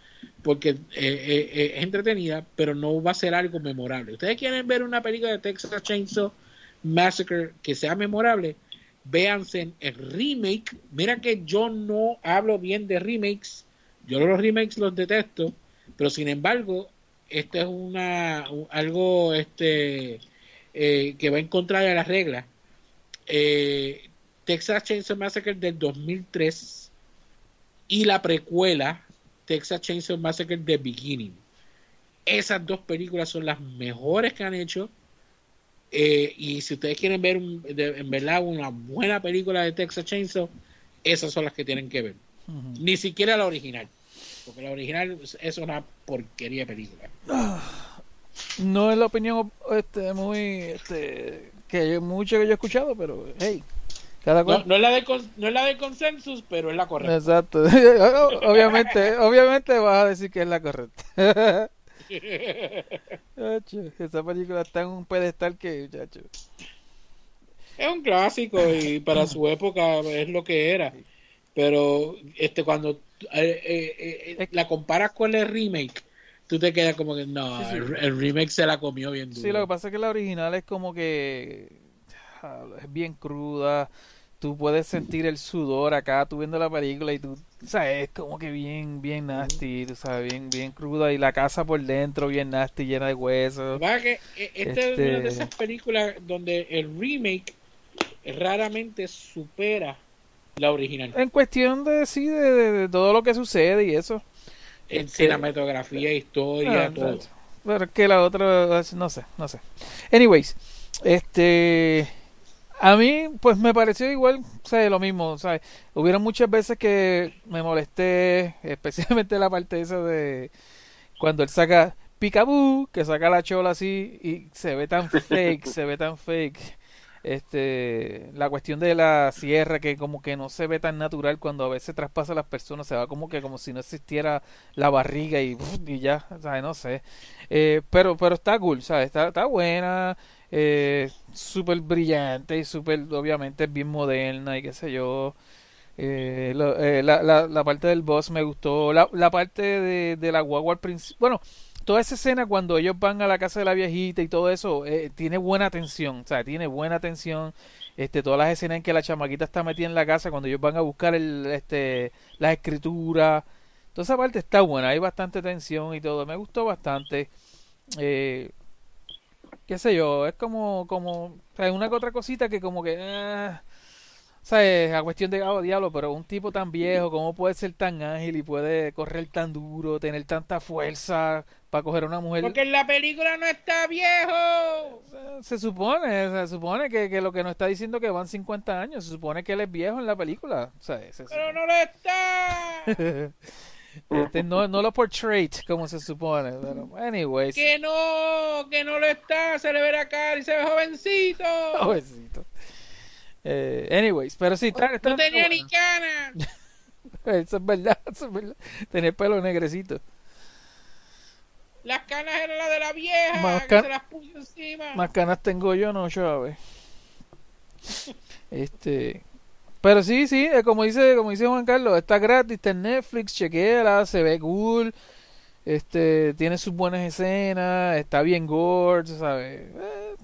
porque eh, es entretenida, pero no va a ser algo memorable. Ustedes quieren ver una película de Texas Chainsaw Massacre que sea memorable, véanse el remake. Mira que yo no hablo bien de remakes, yo los remakes los detesto, pero sin embargo, esto es una un- algo este eh, que va en contra de las reglas. Eh, Texas Chainsaw Massacre del 2003 y la precuela Texas Chainsaw Massacre The Beginning. Esas dos películas son las mejores que han hecho. Eh, y si ustedes quieren ver un- de- en verdad una buena película de Texas Chainsaw, esas son las que tienen que ver. Ni siquiera la original. Porque la original es- una porquería de película. No es la opinión este, muy. Este, que yo- mucho que yo he escuchado, pero hey, cada No, no es la de no es la de consensus, pero es la correcta. Exacto. obviamente, obviamente vas a decir que es la correcta. Chacho, esa película está en un pedestal que, chacho. Es un clásico y para su época es lo que era. Pero este cuando eh, eh, eh, la comparas con el remake, tú te quedas como que no, Sí, sí. El, el remake se la comió bien duro. Sí, lo que pasa es que la original es como que es bien cruda. Tú puedes sentir el sudor acá, tú viendo la película y tú, sabes, es como que bien, bien nasty, tú sabes, bien, bien cruda y la casa por dentro bien nasty, llena de huesos. es que eh, esta es Este- una de esas películas donde el remake raramente supera la original En cuestión de sí, de, de- de todo lo que sucede y eso. en Este- cinematografía, historia, Ah, todo. Pero es que la otra, no sé, no sé. Anyways, este. A mí, pues me pareció igual, o sea, lo mismo, ¿sabes? Hubieron muchas veces que me molesté, especialmente la parte esa de cuando él saca Picaboo, que saca la chola así y se ve tan fake, se ve tan fake. Este, la cuestión de la sierra que como que no se ve tan natural cuando a veces traspasa a las personas, se va como que como si no existiera la barriga y, y ya, ¿sabes? No sé. Eh, pero, pero está cool, ¿sabes? Está, está buena, eh, súper brillante y súper, obviamente, bien moderna y qué sé yo. Eh, eh, la, la, la parte del boss me gustó. La, la parte de, la guagua al principio. Bueno, toda esa escena cuando ellos van a la casa de la viejita y todo eso, eh, tiene buena atención. O sea, tiene buena atención. Este, todas las escenas en que la chamaquita está metida en la casa, cuando ellos van a buscar el, este, las escrituras. Toda esa parte está buena. Hay bastante tensión y todo. Me gustó bastante. Qué sé yo, es como, como, o sea, una que otra cosita que como que, ¿sabes? A cuestión de, oh, diablo, pero un tipo tan viejo, ¿cómo puede ser tan ágil y puede correr tan duro, tener tanta fuerza para coger a una mujer? Porque en la película no está viejo. Se supone, se supone que, que lo que nos está diciendo que van 50 años, se supone que él es viejo en la película, o sea, se- Pero no lo está. este, no, no lo portrait como se supone, pero anyways, Que no, que no lo está. Se le ve la cara y se ve jovencito. Jovencito. Eh, anyways, pero sí, está, está- No tenía está ni canas. bueno. Eso es verdad, eso es verdad. Tener pelo negrecito. Las canas eran las de la vieja. Más que se las puso encima. Más canas tengo yo, no, Chávez. Este. Pero sí, sí, eh, como dice, como dice Juan Carlos, está gratis, está en Netflix, chequéala, se ve cool, este, tiene sus buenas escenas, está bien gore, ¿sabes? Eh,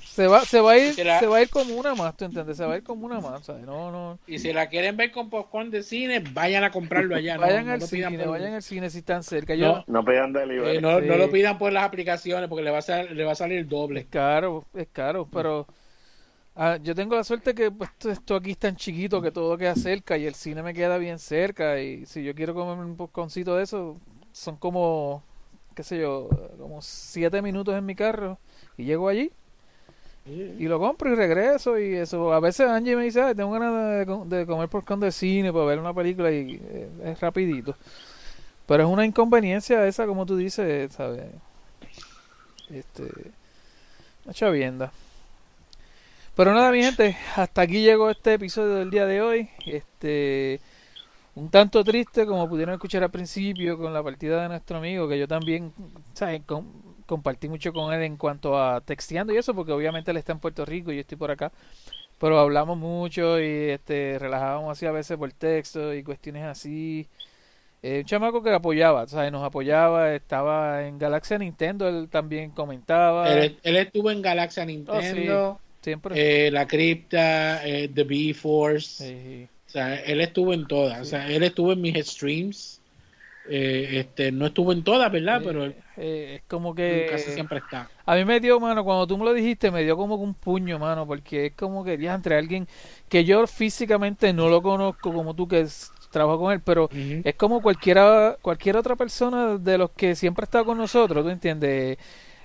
se va, se va a ir, Se la- se va a ir como una más, ¿tú entiendes? Se va a ir como una más, ¿sabes? No, no. Y si la quieren ver con popcorn de cine, vayan a comprarlo allá. no- Vayan no al cine, por- vayan al cine si están cerca. No. Yo, No pidan delivery. eh, no, Sí. no lo pidan por las aplicaciones porque le va a, sal- le va a salir Es doble. caro, es caro, pero ah, yo tengo la suerte que pues, esto, aquí es tan chiquito que todo queda cerca y el cine me queda bien cerca y si yo quiero comer un popcorncito de eso, son como, qué sé yo, como siete minutos en mi carro y llego allí y lo compro y regreso y eso. A veces Angie me dice, "Ay, tengo ganas de comer popcorn de cine para ver una película y eh, es rapidito. Pero es una inconveniencia esa, como tú dices, ¿sabes? Este... Una chavienda. Pero nada, mi gente, hasta aquí llegó este episodio del día de hoy. Este, un tanto triste como pudieron escuchar al principio con la partida de nuestro amigo, que yo también ¿sabes? Com- compartí mucho con él en cuanto a texteando y eso, porque obviamente él está en Puerto Rico y yo estoy por acá, pero hablamos mucho y este relajábamos así a veces por texto y cuestiones así. Eh, un chamaco que apoyaba, ¿sabes? Nos apoyaba, estaba en Galaxia Nintendo, él también comentaba, Él, él estuvo en Galaxia Nintendo, siempre. eh, La Cripta, eh, The B-Force. Sí, O sea, él estuvo en todas. O sea, él estuvo en mis streams. Eh, este, no estuvo en todas, ¿verdad? sí. Pero él Eh, es como que casi siempre está. A mí me dio, mano, cuando tú me lo dijiste, me dio como un puño, mano, porque es como que ya entre alguien que yo físicamente no lo conozco como tú que es- trabajas con él, pero es como cualquiera, cualquier otra persona de los que siempre ha estado con nosotros, ¿tú entiendes?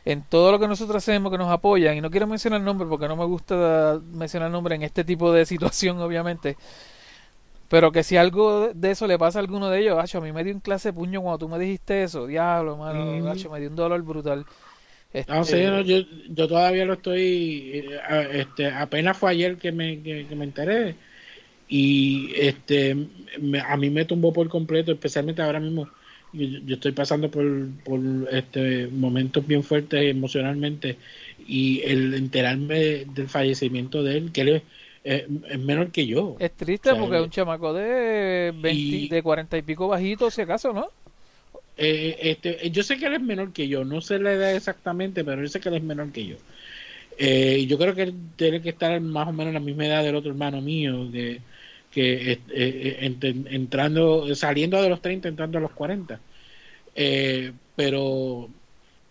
En todo lo que nosotros hacemos, que nos apoyan, y no quiero mencionar el nombre porque no me gusta mencionar el nombre en este tipo de situación, obviamente. Pero que si algo de eso le pasa a alguno de ellos, acho, a mí me dio un clase de puño cuando tú me dijiste eso, diablo, mano, acho, me dio un dolor brutal. No, Este, sí, no, yo, yo todavía lo estoy. eh, este, apenas fue ayer que me, que, que me enteré. Y este me- a mí me tumbó por completo, especialmente ahora mismo. Yo, yo estoy pasando por, por este momentos bien fuertes emocionalmente. Y el enterarme del fallecimiento de él, que él es, es menor que yo. Es triste O sea, porque es un chamaco de 20, y- de 40 y pico bajito, si acaso, ¿no? Eh, este, yo sé que él es menor que yo, no sé la edad exactamente, pero yo sé que él es menor que yo. Eh, yo creo que él tiene que estar más o menos en la misma edad del otro hermano mío, de, que eh, eh, ent- entrando, saliendo de los 30, entrando a los 40. Eh, pero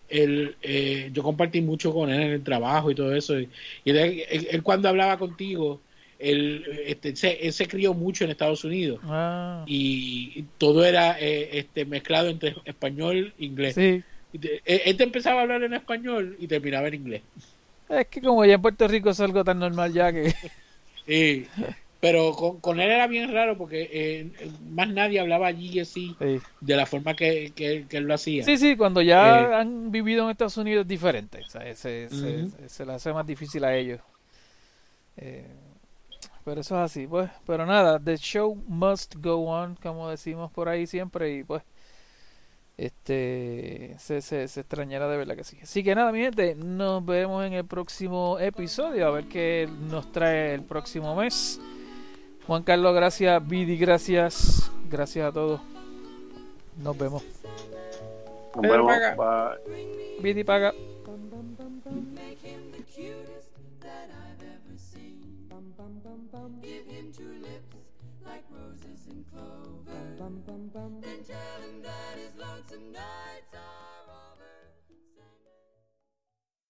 él, eh, yo compartí mucho con él en el trabajo y todo eso. Y, y él, él- él cuando hablaba contigo, él, este, se, él se crió mucho en Estados Unidos Ah, y todo era eh, este mezclado entre español e inglés. sí. Y te- Él te empezaba a hablar en español y terminaba en inglés. Es que como ya en Puerto Rico es algo tan normal ya que... Sí. Pero con, con él era bien raro porque eh, más nadie hablaba allí así Sí, de la forma que, que- que él lo hacía. sí, sí, cuando ya Eh. han vivido en Estados Unidos es diferente. o sea, se, se- se le hace más difícil a ellos. Eh, pero eso es así, pues. Pero nada, the show must go on, como decimos por ahí siempre, y pues este se, se, se extrañará de verdad que sí. Así que nada, mi gente, nos vemos en el próximo episodio, a ver qué nos trae el próximo mes. Juan Carlos, gracias, Vidi, gracias, gracias a todos. Nos vemos. Nos vemos. Vidi paga.